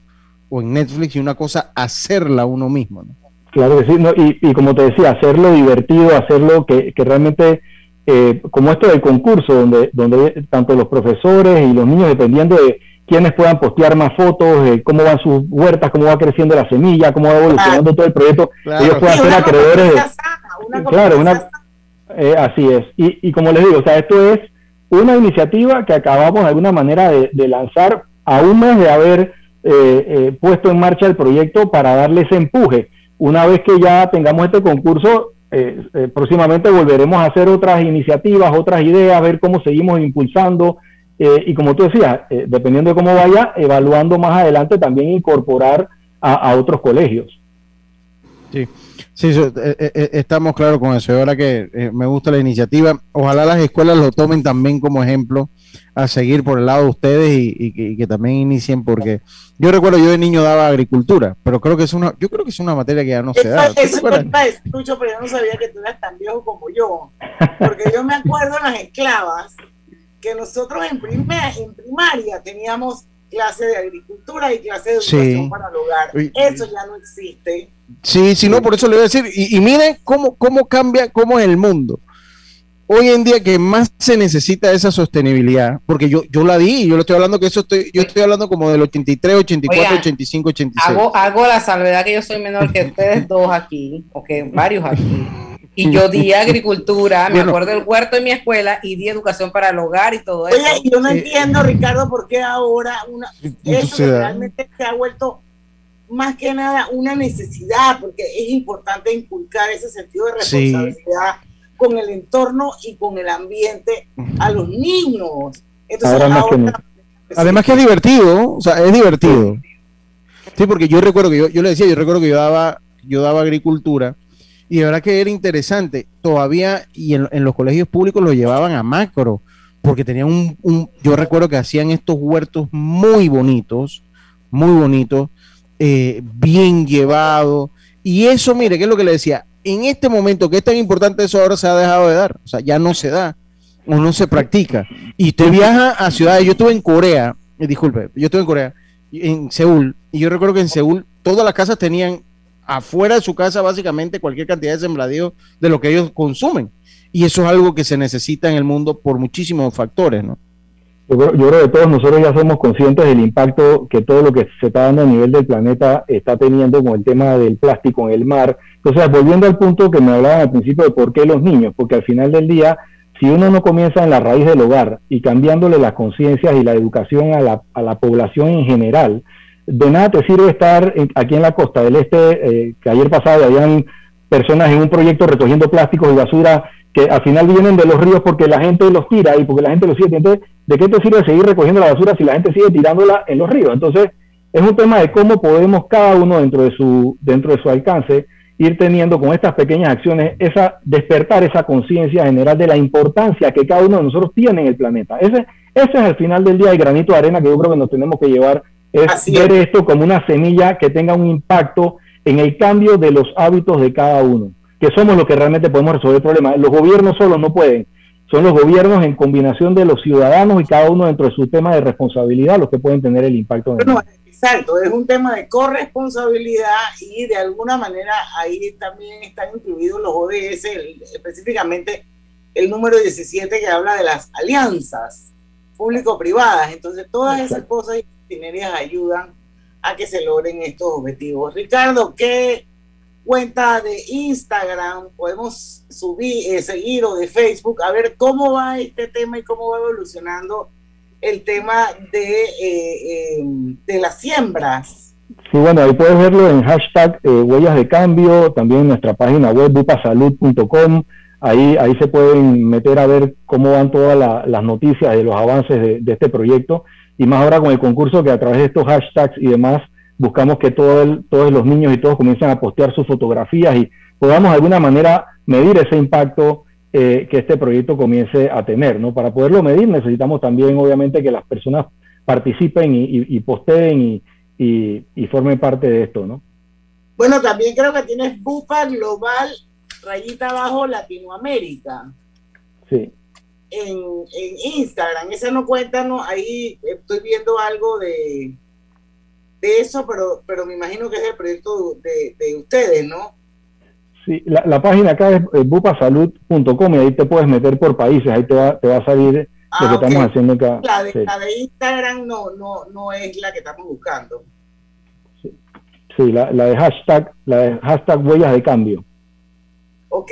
o en Netflix y una cosa hacerla uno mismo. Claro que sí, y, como te decía, hacerlo divertido, hacerlo que, realmente, eh, como esto del concurso, donde, donde tanto los profesores y los niños, dependiendo de quiénes puedan postear más fotos, de cómo van sus huertas, cómo va creciendo la semilla, cómo va evolucionando todo el proyecto, ellos puedan ser acreedores de... claro, una, eh, así es. Y, y como les digo, o sea, esto es una iniciativa que acabamos de alguna manera de, lanzar a un mes de haber eh, eh, puesto en marcha el proyecto para darle ese empuje. Una vez que ya tengamos este concurso, eh, próximamente volveremos a hacer otras iniciativas, otras ideas, ver cómo seguimos impulsando y como tú decías, dependiendo de cómo vaya, evaluando más adelante también incorporar a, otros colegios. Sí, sí, estamos claros con eso. Ahora que me gusta la iniciativa, ojalá las escuelas lo tomen también como ejemplo a seguir por el lado de ustedes y, que también inicien porque yo recuerdo yo de niño daba agricultura, pero creo que es una yo creo que es una materia que ya no se da. Eso escucho, pero yo no sabía que tú eras tan viejo como yo, porque yo me acuerdo en las esclavas que nosotros en, primaria, en primaria teníamos clase de agricultura y clase de educación para el hogar. Eso ya no existe. Sí, sí, no, por eso le voy a decir, y, y miren cómo, cómo cambia, cómo es el mundo hoy en día que más se necesita esa sostenibilidad, porque yo, yo la di, yo lo estoy hablando que eso estoy, yo estoy hablando como del 83, 84, 85, 86. Hago, hago la salvedad que yo soy menor que ustedes dos aquí, o que varios aquí. Y yo di agricultura, me acuerdo del huerto en mi escuela y di educación para el hogar y todo eso. Oye, yo no entiendo, Ricardo, por qué ahora una, eso realmente se ha vuelto más que nada una necesidad, porque es importante inculcar ese sentido de responsabilidad con el entorno y con el ambiente a los niños. Además que es divertido, o sea, es divertido. Sí, porque yo recuerdo que yo, yo le decía, yo recuerdo que yo daba, yo daba agricultura y de verdad que era interesante. Todavía, y en, los colegios públicos lo llevaban a macro, porque tenían un, un, yo recuerdo que hacían estos huertos muy bonitos, muy bonitos, eh, bien llevados. Y eso, mire, ¿qué es lo que le decía? en este momento que es tan importante eso ahora se ha dejado de dar, o sea, ya no se da o no se practica. Y usted viaja a ciudades, yo estuve en Corea, eh, disculpe, yo estuve en Corea, en Seúl, y yo recuerdo que en Seúl todas las casas tenían afuera de su casa básicamente cualquier cantidad de sembradío de lo que ellos consumen. Y eso es algo que se necesita en el mundo por muchísimos factores, ¿no? Yo creo, que todos nosotros ya somos conscientes del impacto que todo lo que se está dando a nivel del planeta está teniendo con el tema del plástico en el mar. Entonces, volviendo al punto que me hablaban al principio de por qué los niños, porque al final del día, si uno no comienza en la raíz del hogar y cambiándole las conciencias y la educación a la, a la, población en general, de nada te sirve estar aquí en la costa del este, eh, que ayer pasado habían personas en un proyecto recogiendo plásticos y basura que al final vienen de los ríos porque la gente los tira y porque la gente los sigue. Entonces, ¿de qué te sirve seguir recogiendo la basura si la gente sigue tirándola en los ríos? Entonces, es un tema de cómo podemos cada uno dentro de su, dentro de su alcance ir teniendo con estas pequeñas acciones esa despertar esa conciencia general de la importancia que cada uno de nosotros tiene en el planeta. Ese, ese es al final del día el granito de arena que yo creo que nos tenemos que llevar, es ver esto como una semilla que tenga un impacto en el cambio de los hábitos de cada uno, que somos los que realmente podemos resolver el problema. Los gobiernos solos no pueden, son los gobiernos en combinación de los ciudadanos y cada uno dentro de su tema de responsabilidad los que pueden tener el impacto. En Exacto, es un tema de corresponsabilidad y de alguna manera ahí también están incluidos los ODS, específicamente el número 17 que habla de las alianzas público-privadas. Entonces, todas esas cosas ayudan a que se logren estos objetivos. Ricardo, ¿qué cuenta de Instagram podemos subir, eh, seguir o de Facebook? A ver cómo va este tema y cómo va evolucionando el tema de, eh, eh, de las siembras. Sí, bueno, ahí puedes verlo en hashtag eh, huellas de cambio, también nuestra página web bupasalud.com. Ahí, ahí se pueden meter a ver cómo van todas las noticias de los avances de, este proyecto. Y más ahora con el concurso que a través de estos hashtags y demás buscamos que todo todos los niños y todos comiencen a postear sus fotografías y podamos de alguna manera medir ese impacto eh, que este proyecto comience a tener. ¿no? Para poderlo medir necesitamos también, obviamente, que las personas participen y, posteen y, formen parte de esto. ¿no? Bueno, también creo que tienes Bupa Global, rayita abajo Latinoamérica. Sí. En, en Instagram, esa no cuéntanos, ahí estoy viendo algo de, de eso, pero, pero me imagino que es el proyecto de, de ustedes, ¿no? Sí, la, página acá es bupasalud.com y ahí te puedes meter por países, ahí te va, te va a salir lo que ah, estamos haciendo acá. La de, la de Instagram no, no, no es la que estamos buscando. Sí, la, la, de hashtag, la de hashtag huellas de cambio. Ok.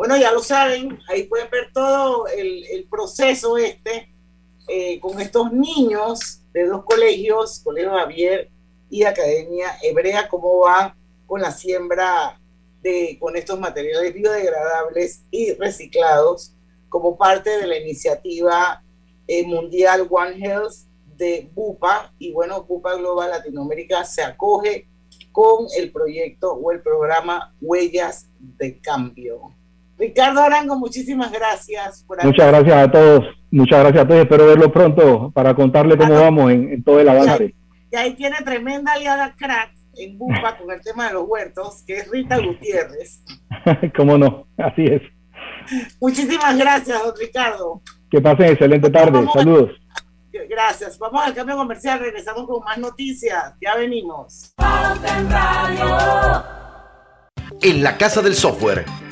Bueno, ya lo saben, ahí pueden ver todo el, el proceso este eh, con estos niños de dos colegios, Colegio Javier y Academia Hebrea, cómo va con la siembra con estos materiales biodegradables y reciclados como parte de la iniciativa eh, mundial One Health de BUPA y bueno, BUPA Global Latinoamérica se acoge con el proyecto o el programa Huellas de Cambio. Ricardo Arango, muchísimas gracias. Por Muchas gracias a todos, muchas gracias a todos, espero verlo pronto para contarle cómo vamos en, todo el avance. Y ahí, tiene tremenda aliada crack en Bupa con el tema de los huertos, que es Rita Gutiérrez. ¿Cómo no? Así es. Muchísimas gracias, don Ricardo. Que pasen excelente tarde. Saludos. Gracias. Vamos al cambio comercial. Regresamos con más noticias. Ya venimos. En la Casa del Software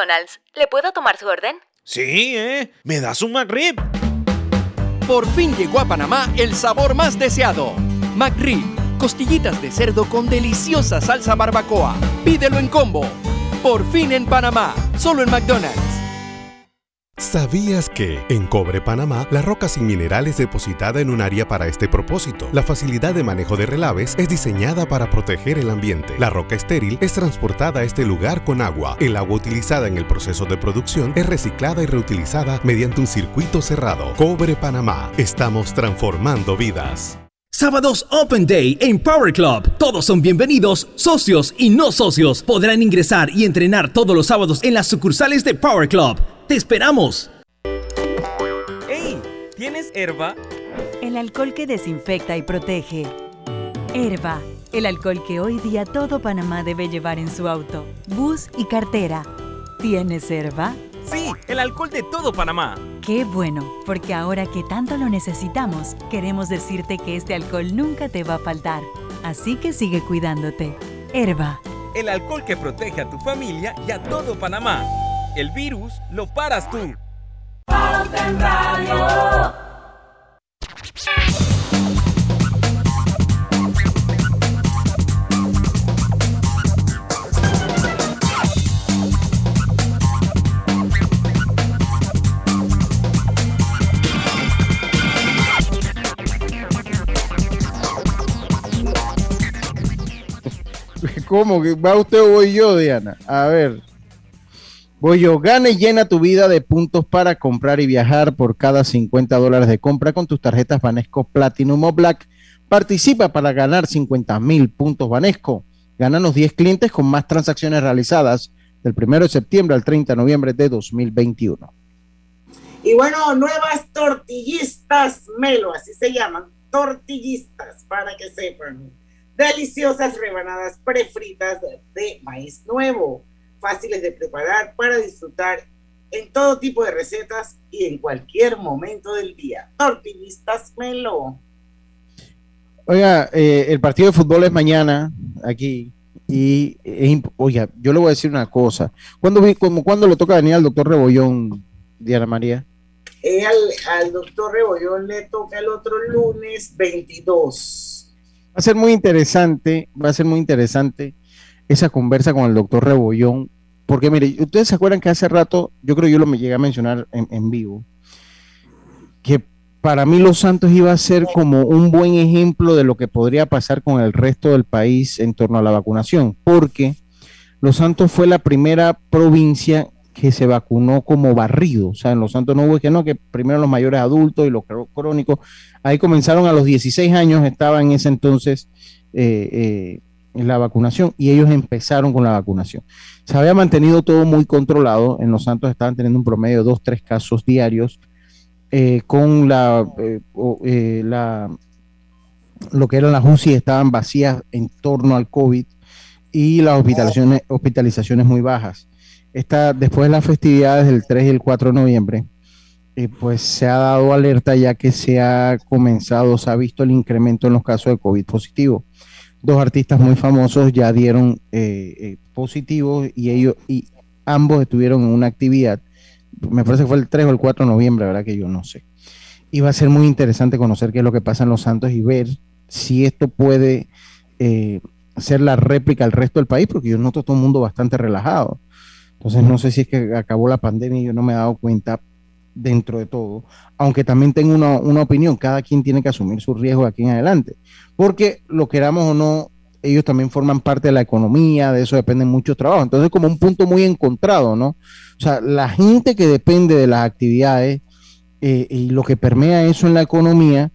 McDonald's. ¿Le puedo tomar su orden? Sí, ¿eh? ¿Me das un McRib? Por fin llegó a Panamá el sabor más deseado. McRib, costillitas de cerdo con deliciosa salsa barbacoa. Pídelo en combo. Por fin en Panamá, solo en McDonald's. ¿Sabías que en Cobre Panamá la roca sin mineral es depositada en un área para este propósito? La facilidad de manejo de relaves es diseñada para proteger el ambiente. La roca estéril es transportada a este lugar con agua. El agua utilizada en el proceso de producción es reciclada y reutilizada mediante un circuito cerrado. Cobre Panamá. Estamos transformando vidas. Sábados Open Day en Power Club. Todos son bienvenidos, socios y no socios. Podrán ingresar y entrenar todos los sábados en las sucursales de Power Club. ¡Te esperamos! ¡Hey! ¿Tienes herba? El alcohol que desinfecta y protege. Herba, el alcohol que hoy día todo Panamá debe llevar en su auto, bus y cartera. ¿Tienes herba? Sí, el alcohol de todo Panamá. Qué bueno, porque ahora que tanto lo necesitamos, queremos decirte que este alcohol nunca te va a faltar. Así que sigue cuidándote. Herba el alcohol que protege a tu familia y a todo Panamá. El virus lo paras tú. ¿Cómo? que ¿Va usted o voy yo, Diana? A ver. Voy yo. Gana y llena tu vida de puntos para comprar y viajar por cada 50 dólares de compra con tus tarjetas Banesco Platinum o Black. Participa para ganar 50 mil puntos Banesco. Gánanos 10 clientes con más transacciones realizadas del 1 de septiembre al 30 de noviembre de 2021. Y bueno, nuevas tortillistas Melo, así se llaman, tortillistas, para que sepan. Deliciosas rebanadas prefritas de maíz nuevo, fáciles de preparar para disfrutar en todo tipo de recetas y en cualquier momento del día. Tortillistas Melo. Oiga, eh, el partido de fútbol es mañana aquí. Y, oiga, yo le voy a decir una cosa. ¿Cuándo, como, ¿cuándo le toca venir al doctor Rebollón, Diana María? Eh, al, al doctor Rebollón le toca el otro lunes 22. Va a ser muy interesante, va a ser muy interesante esa conversa con el doctor Rebollón, porque mire, ustedes se acuerdan que hace rato, yo creo yo lo me llegué a mencionar en, en vivo, que para mí Los Santos iba a ser como un buen ejemplo de lo que podría pasar con el resto del país en torno a la vacunación, porque Los Santos fue la primera provincia que se vacunó como barrido, o sea, en Los Santos no hubo que no, que primero los mayores adultos y los crónicos, ahí comenzaron a los 16 años, estaba en ese entonces eh, eh, la vacunación y ellos empezaron con la vacunación. Se había mantenido todo muy controlado, en Los Santos estaban teniendo un promedio de dos, tres casos diarios, eh, con la, eh, eh, la, lo que eran las UCI estaban vacías en torno al COVID y las hospitalizaciones, hospitalizaciones muy bajas. Esta, después de las festividades del 3 y el 4 de noviembre, pues se ha dado alerta ya que se ha comenzado, se ha visto el incremento en los casos de COVID positivo. Dos artistas muy famosos ya dieron eh, eh, positivos y ellos y ambos estuvieron en una actividad. Me parece que fue el 3 o el 4 de noviembre, ¿verdad? Que yo no sé. Y va a ser muy interesante conocer qué es lo que pasa en Los Santos y ver si esto puede eh, ser la réplica al resto del país, porque yo noto todo el mundo bastante relajado. Entonces no sé si es que acabó la pandemia y yo no me he dado cuenta dentro de todo, aunque también tengo una, una opinión, cada quien tiene que asumir su riesgo de aquí en adelante, porque lo queramos o no, ellos también forman parte de la economía, de eso dependen muchos trabajos, entonces como un punto muy encontrado, ¿no? O sea, la gente que depende de las actividades eh, y lo que permea eso en la economía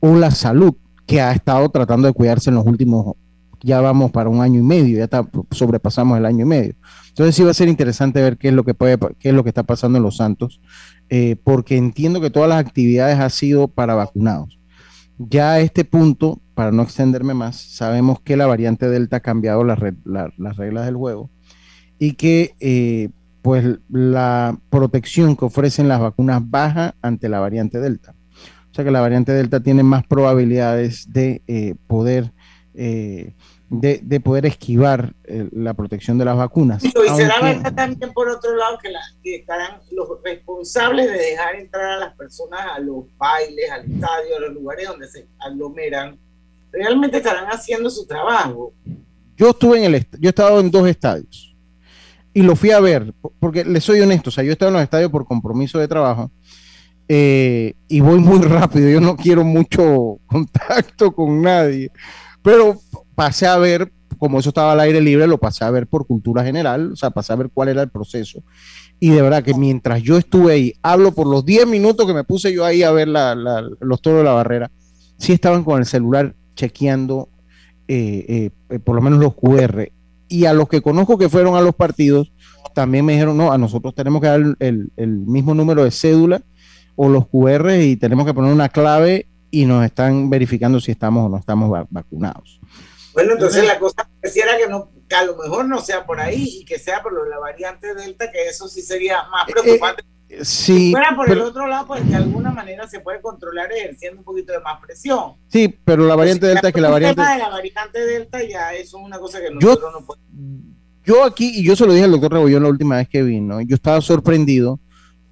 o la salud, que ha estado tratando de cuidarse en los últimos, ya vamos para un año y medio, ya está, sobrepasamos el año y medio. Entonces sí va a ser interesante ver qué es lo que puede, qué es lo que está pasando en Los Santos, eh, porque entiendo que todas las actividades han sido para vacunados. Ya a este punto, para no extenderme más, sabemos que la variante Delta ha cambiado las re- la- las reglas del juego y que eh, pues la protección que ofrecen las vacunas baja ante la variante Delta. O sea que la variante Delta tiene más probabilidades de eh, poder de, de poder esquivar eh, la protección de las vacunas. Y será Aunque- verdad también por otro lado que, la- que estarán los responsables de dejar entrar a las personas a los bailes, al estadio, a los lugares donde se aglomeran, realmente estarán haciendo su trabajo. yo estuve en el yo he estado en dos estadios y lo fui a ver po- porque les soy honesto, o sea, yo he estado en los estadios por compromiso de trabajo eh, y voy muy rápido, yo no quiero mucho contacto con nadie, pero pasé a ver, como eso estaba al aire libre, lo pasé a ver por cultura general, o sea, pasé a ver cuál era el proceso. Y de verdad que mientras yo estuve ahí, hablo por los 10 minutos que me puse yo ahí a ver los toros de la barrera, sí estaban con el celular chequeando eh, eh, eh, por lo menos los QR. Y a los que conozco que fueron a los partidos, también me dijeron, no, a nosotros tenemos que dar el, mismo número de cédula o los QR y tenemos que poner una clave y nos están verificando si estamos o no estamos va- vacunados. Bueno, entonces la cosa pareciera que, no, que a lo mejor no sea por ahí y que sea por la variante Delta, que eso sí sería más preocupante. Sí, Si fuera por el otro lado, pues de alguna manera se puede controlar ejerciendo un poquito de más presión. Sí, pero la variante Delta es que la el variante... tema de la variante Delta ya eso es una cosa que Yo- nosotros no podemos. Yo aquí, y yo se lo dije al doctor Rebollón la última vez que vino, yo estaba sorprendido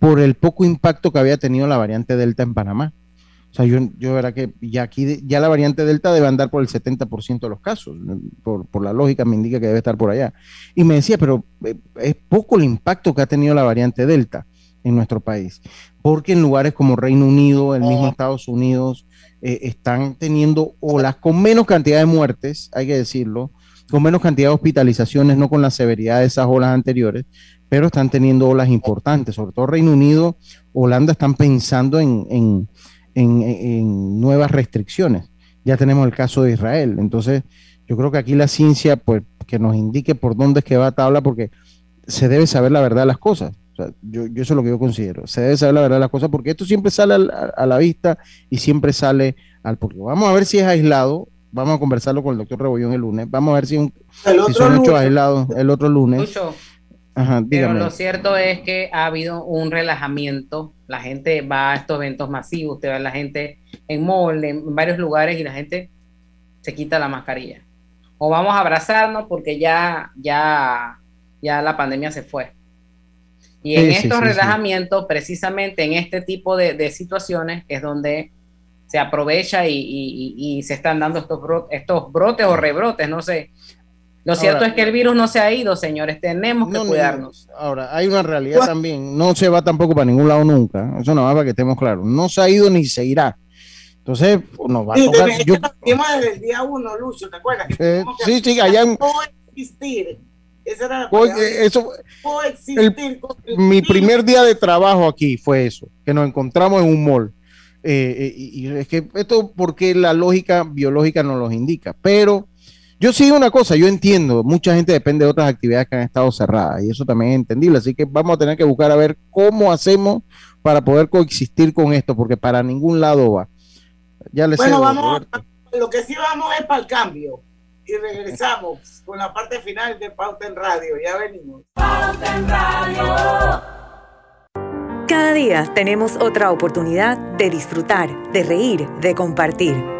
por el poco impacto que había tenido la variante Delta en Panamá. O sea, yo, yo verá que ya aquí, ya la variante Delta debe andar por el 70% de los casos, por, por la lógica me indica que debe estar por allá. Y me decía, pero eh, es poco el impacto que ha tenido la variante Delta en nuestro país, porque en lugares como Reino Unido, el mismo Estados Unidos, eh, están teniendo olas con menos cantidad de muertes, hay que decirlo, con menos cantidad de hospitalizaciones, no con la severidad de esas olas anteriores, pero están teniendo olas importantes, sobre todo Reino Unido, Holanda están pensando en, en- en- en nuevas restricciones. Ya tenemos el caso de Israel, entonces yo creo que aquí la ciencia, pues, que nos indique por dónde es que va a tabla, porque se debe saber la verdad de las cosas. O sea, yo, yo eso es lo que yo considero. Se debe saber la verdad de las cosas porque esto siempre sale al- a, a la vista y siempre sale al porque vamos a ver si es aislado. Vamos a conversarlo con el doctor Rebollón el lunes. Vamos a ver si, un- El si otro son hechos lunes. aislados el otro lunes. Lucho, Ajá, Pero lo cierto es que ha habido un relajamiento. La gente va a estos eventos masivos. Usted ve a la gente en mall, en varios lugares, y la gente se quita la mascarilla. O vamos a abrazarnos porque ya, ya, ya la pandemia se fue. Y en Sí, estos sí, sí. relajamientos, precisamente en este tipo de, de situaciones, es donde se aprovecha y, y- y- y se están dando estos, bro- estos brotes o rebrotes, no sé. Lo cierto Ahora- es que el virus no se ha ido, señores. Tenemos que No, no, cuidarnos. Ahora, hay una realidad también. No se va tampoco para ningún lado nunca. Eso no va para que estemos claros. No se ha ido ni se irá. Entonces, nos va a tocar. desde, yo- desde el día uno, Lucho, ¿te acuerdas? Eh, sí, sí, allá en- coexistir. Esa era la Oye, palabra. eso- coexistir. el mi primer día de trabajo aquí fue eso, que nos encontramos en un mall. Eh, eh, y, y es que esto porque la lógica biológica nos los indica. Pero yo sí digo una cosa, yo entiendo, mucha gente depende de otras actividades que han estado cerradas y eso también es entendible. Así que vamos a tener que buscar a ver cómo hacemos para poder coexistir con esto, porque para ningún lado va. Ya les Bueno, cedo, vamos, Roberto. lo que sí vamos es para el cambio. Y regresamos con la parte final de Pauta en Radio. Ya venimos. Pauta en Radio. Cada día tenemos otra oportunidad de disfrutar, de reír, de compartir.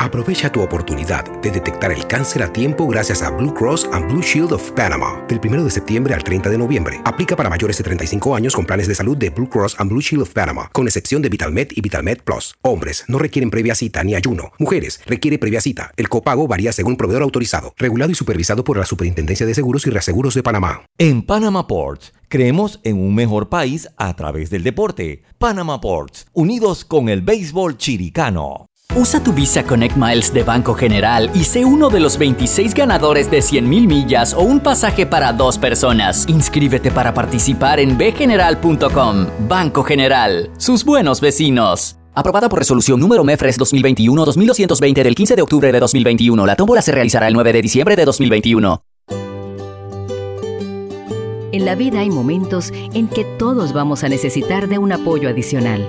Aprovecha tu oportunidad de detectar el cáncer a tiempo gracias a Blue Cross and Blue Shield of Panama. Del 1 de septiembre al 30 de noviembre. Aplica para mayores de 35 años con planes de salud de Blue Cross and Blue Shield of Panama, con excepción de VitalMed y VitalMed Plus. Hombres no requieren previa cita ni ayuno. Mujeres requiere previa cita. El copago varía según proveedor autorizado, regulado y supervisado por la Superintendencia de Seguros y Reaseguros de Panamá. En Panama Ports, creemos en un mejor país a través del deporte. Panama Ports, unidos con el béisbol chiricano. Usa tu Visa Connect Miles de Banco General y sé uno de los 26 ganadores de 100.000 millas o un pasaje para dos personas. Inscríbete para participar en bgeneral.com. Banco General, sus buenos vecinos. Aprobada por resolución número MEFRES 2021-2220 del 15 de octubre de 2021. La tómbola se realizará el 9 de diciembre de 2021. En la vida hay momentos en que todos vamos a necesitar de un apoyo adicional.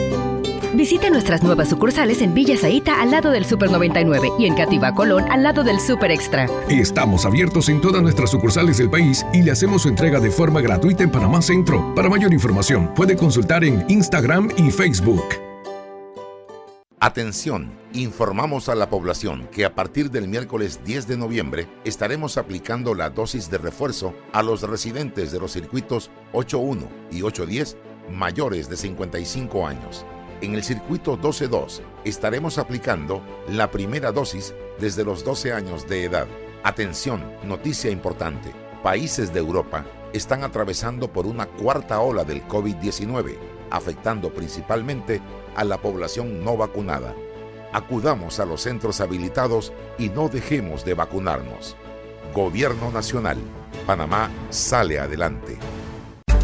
Visite nuestras nuevas sucursales en Villa Zaita al lado del Super 99 y en Cativa Colón al lado del Super Extra. Estamos abiertos en todas nuestras sucursales del país y le hacemos su entrega de forma gratuita en Panamá Centro. Para mayor información, puede consultar en Instagram y Facebook. Atención, informamos a la población que a partir del miércoles 10 de noviembre estaremos aplicando la dosis de refuerzo a los residentes de los circuitos 81 y 810 mayores de 55 años. En el circuito 12.2 estaremos aplicando la primera dosis desde los 12 años de edad. Atención, noticia importante. Países de Europa están atravesando por una cuarta ola del COVID-19, afectando principalmente a la población no vacunada. Acudamos a los centros habilitados y no dejemos de vacunarnos. Gobierno Nacional. Panamá sale adelante.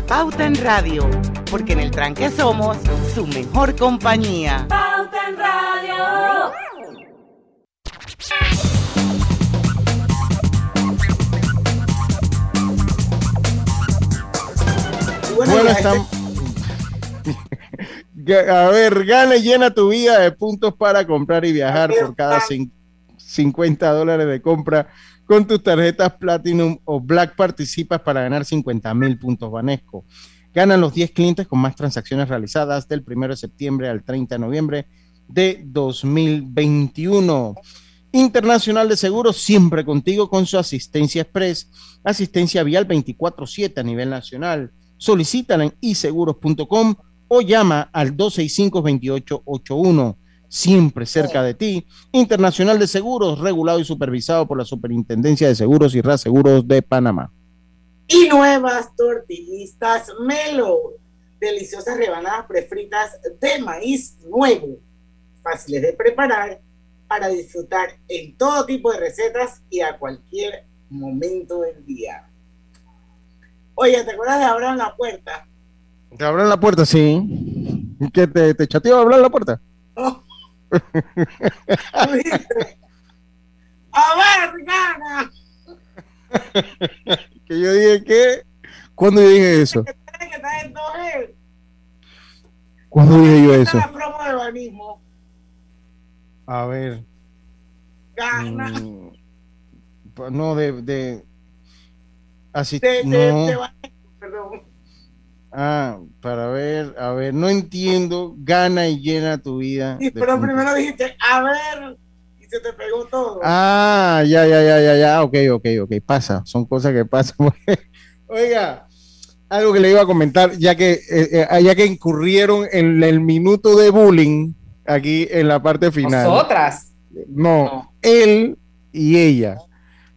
Pauta en Radio, porque en el tranque somos su mejor compañía. Pauta en Radio. Bueno, estamos. A ver, gana y llena tu vida de puntos para comprar y viajar por cada cin- 50 dólares de compra con tus tarjetas Platinum o Black participas para ganar 50 mil puntos Banesco. Ganan los 10 clientes con más transacciones realizadas del 1 de septiembre al 30 de noviembre de 2021. Internacional de Seguros, siempre contigo con su asistencia express, asistencia vial 24-7 a nivel nacional. Solicítala en iseguros.com o llama al 265-2881. Siempre cerca de ti. Internacional de Seguros, regulado y supervisado por la Superintendencia de Seguros y Reaseguros de Panamá. Y nuevas tortillistas Melo. Deliciosas rebanadas prefritas de maíz nuevo. Fáciles de preparar para disfrutar en todo tipo de recetas y a cualquier momento del día. Oye, ¿te acuerdas de Abraham la puerta? ¿Te abran la puerta? Sí. ¿Qué te, te chateó a abrir la puerta? ¿Viste? A ver, gana. Que yo dije que. ¿Cuándo yo dije eso? Que está en 2G. ¿Cuándo dije yo eso? La promo de banismo. A ver. Gana. mm, no, de. de así, De, de, no. de banismo, perdón. Ah, para ver, a ver, no entiendo. Gana y llena tu vida. Sí, pero primero dijiste, a ver, y se te pegó todo. Ah, ya, ya, ya, ya, ya. Ok, ok, ok. Pasa. Son cosas que pasan. Oiga, algo que le iba a comentar, ya que, eh, eh, ya que incurrieron en el minuto de bullying aquí en la parte final. Nosotras. No, él y ella.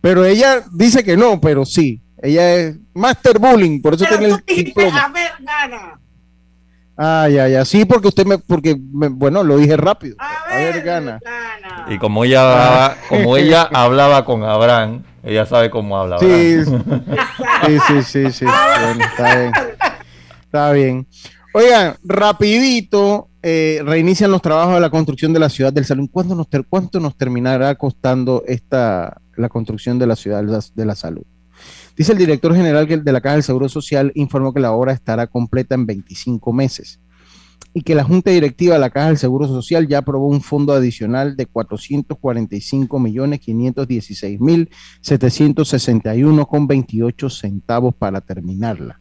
Pero ella dice que no, pero sí. Ella es master bullying, por eso Pero tiene tú el diploma. a ver, gana. Ah, ya, ya. Sí, porque usted me, porque, me- bueno, lo dije rápido. A ver, gana. Y como ella hablaba, como ella hablaba con Abraham, ella sabe cómo habla. Sí, sí, sí, sí, sí. Bueno, está bien. Está bien. Oigan, rapidito, eh, reinician los trabajos de la construcción de la ciudad del salud. ¿Cuánto nos, ter- cuánto nos terminará costando esta, la construcción de la ciudad de la, de la salud? Dice el director general de la Caja del Seguro Social informó que la obra estará completa en 25 meses y que la Junta Directiva de la Caja del Seguro Social ya aprobó un fondo adicional de 445 millones 516 mil 761 con 28 centavos para terminarla.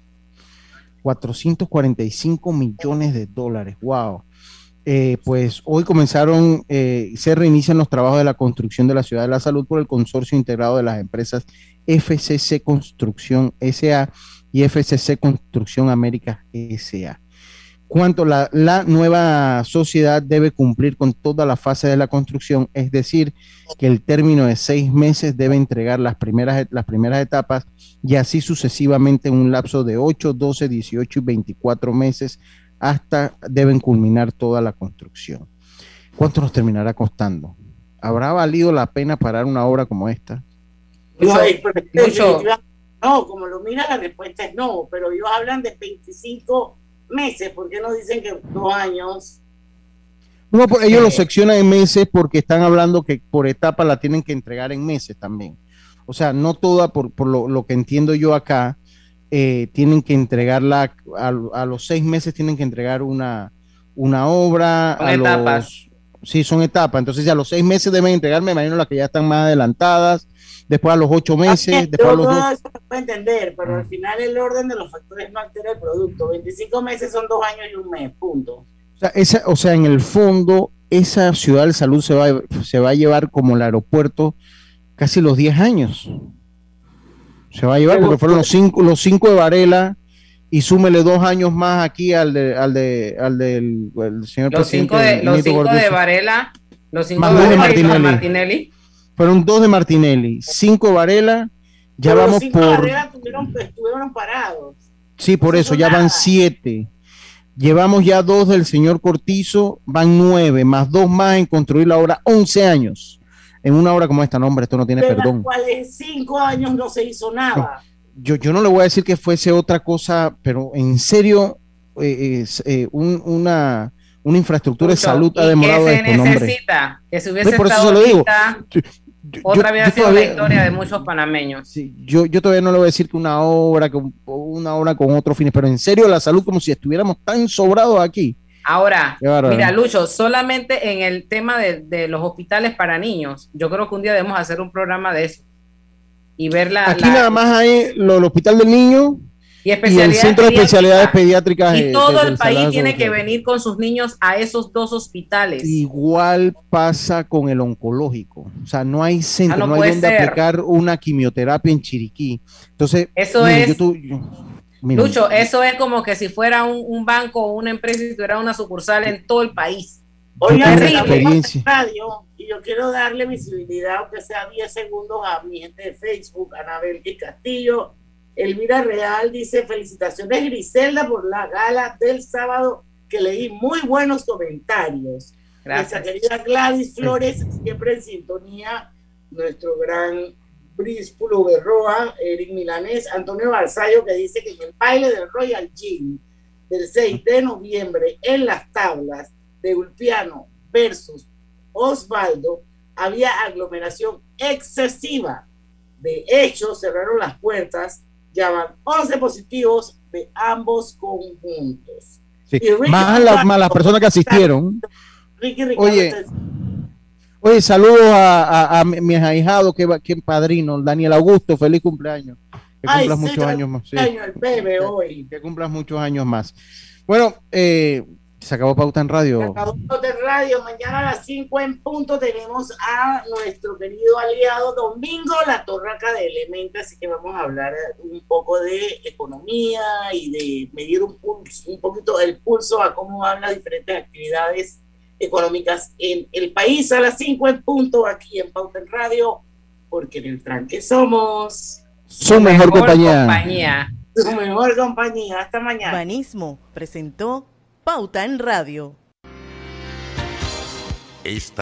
445 millones de dólares, wow. Eh, pues hoy comenzaron, eh, se reinician los trabajos de la construcción de la Ciudad de la Salud por el consorcio integrado de las empresas FCC Construcción SA y FCC Construcción América SA. Cuanto la, nueva sociedad debe cumplir con toda la fase de la construcción, es decir, que el término de seis meses debe entregar las primeras, las primeras etapas y así sucesivamente en un lapso de 8, 12, 18 y 24 meses hasta deben culminar toda la construcción. ¿Cuánto nos terminará costando? ¿Habrá valido la pena parar una obra como esta? No, mucho. como lo mira la respuesta es no, pero ellos hablan de 25 meses, ¿por qué no dicen que dos años? No, pues ellos lo seccionan en meses porque están hablando que por etapa la tienen que entregar en meses también. O sea, no toda, por, por lo, lo que entiendo yo acá, eh, tienen que entregarla a, a los seis meses, tienen que entregar una, una obra. Son a los- etapas. sí, son etapas. Entonces, ya a los seis meses deben entregar, me imagino las que ya están más adelantadas. Después a los ocho meses, después a los todo dos. eso se puede entender, pero al final el orden de los factores no altera el producto. 25 meses son dos años y un mes, punto. O sea, esa, o sea, en el fondo, esa ciudad de salud se va, se va a llevar como el aeropuerto casi los 10 años. Se va a llevar porque fueron los cinco, los cinco de Varela y súmele dos años más aquí al de, al de, al del el señor Los presidente cinco de, los cinco de. Varela, los cinco Más de dos de Varela los de Martinelli. Martinelli. Fueron dos de Martinelli, cinco de Varela, ya Pero los vamos cinco por, barreras tuvieron, estuvieron parados. sí, por eso, ya van siete. Llevamos ya dos del señor Cortizo, van nueve, más dos más en construir la obra, 11 años. En una obra como esta, no, hombre, esto no tiene de perdón. las cuales cinco años no se hizo nada. Yo, yo no le voy a decir que fuese otra cosa, pero en serio, eh, es, eh, un- una, una infraestructura de salud ha ¿Y demorado qué se esto, necesita? Que se hubiese No, por eso estado se lo digo. yo- otra yo sido todavía- la historia de muchos panameños. Yo, yo todavía no le voy a decir que una obra, una obra con otros fines, pero en serio la salud como si estuviéramos tan sobrados aquí. Ahora, mira, Lucho, solamente en el tema de, de los hospitales para niños, yo creo que un día debemos hacer un programa de eso y ver la, Aquí la- nada más hay lo, el Hospital del Niño y, y el Centro de Especialidades pediátricas. Y todo de- el país tiene que venir con sus niños a esos dos hospitales. Igual pasa con el oncológico. O sea, no hay centro, Ah, no no, hay donde ser. aplicar una quimioterapia en Chiriquí. Entonces, Eso mire, es- yo- mire, Lucho, eso es como que si fuera un, un banco o una empresa y tuviera una sucursal en todo el país. Estamos experiencia. en radio y yo quiero darle visibilidad, aunque sea 10 segundos, a mi gente de Facebook, Anabel y Castillo. Elvira Real dice: Felicitaciones, Griselda, por la gala del sábado, que leí muy buenos comentarios. Gracias. Nuestra querida Gladys Flores, siempre en sintonía. Nuestro gran Bríspulo Berroa, Eric Milanés, Antonio Balsayo, que dice que en el baile del Royal Gym del 6 de noviembre en las tablas de Ulpiano versus Osvaldo había aglomeración excesiva. De hecho, cerraron las puertas, ya van 11 positivos de ambos conjuntos. sí. Más, las, Ricardo- más las personas que asistieron. Ricky Ricardo Oye, Oye, saludos a, a, a mi- mis ahijados, que, que padrino, Daniel Augusto, feliz cumpleaños. Que Ay, cumplas sí, muchos que años más. sí. el bebé hoy. Que cumplas muchos años más. Bueno, eh, se acabó Pauta en Radio. Acabó de radio. Mañana a las 5 en punto tenemos a nuestro querido aliado Domingo La Torraca de Elementa, así que vamos a hablar un poco de economía y de medir un pulso, un poquito el pulso a cómo van las diferentes actividades económicas en el país a las 5 en punto aquí en Pauta en Radio, porque en el tranque somos Su mejor compañía. compañía. su mejor compañía. Hasta mañana. Banismo presentó Pauta en Radio. Esta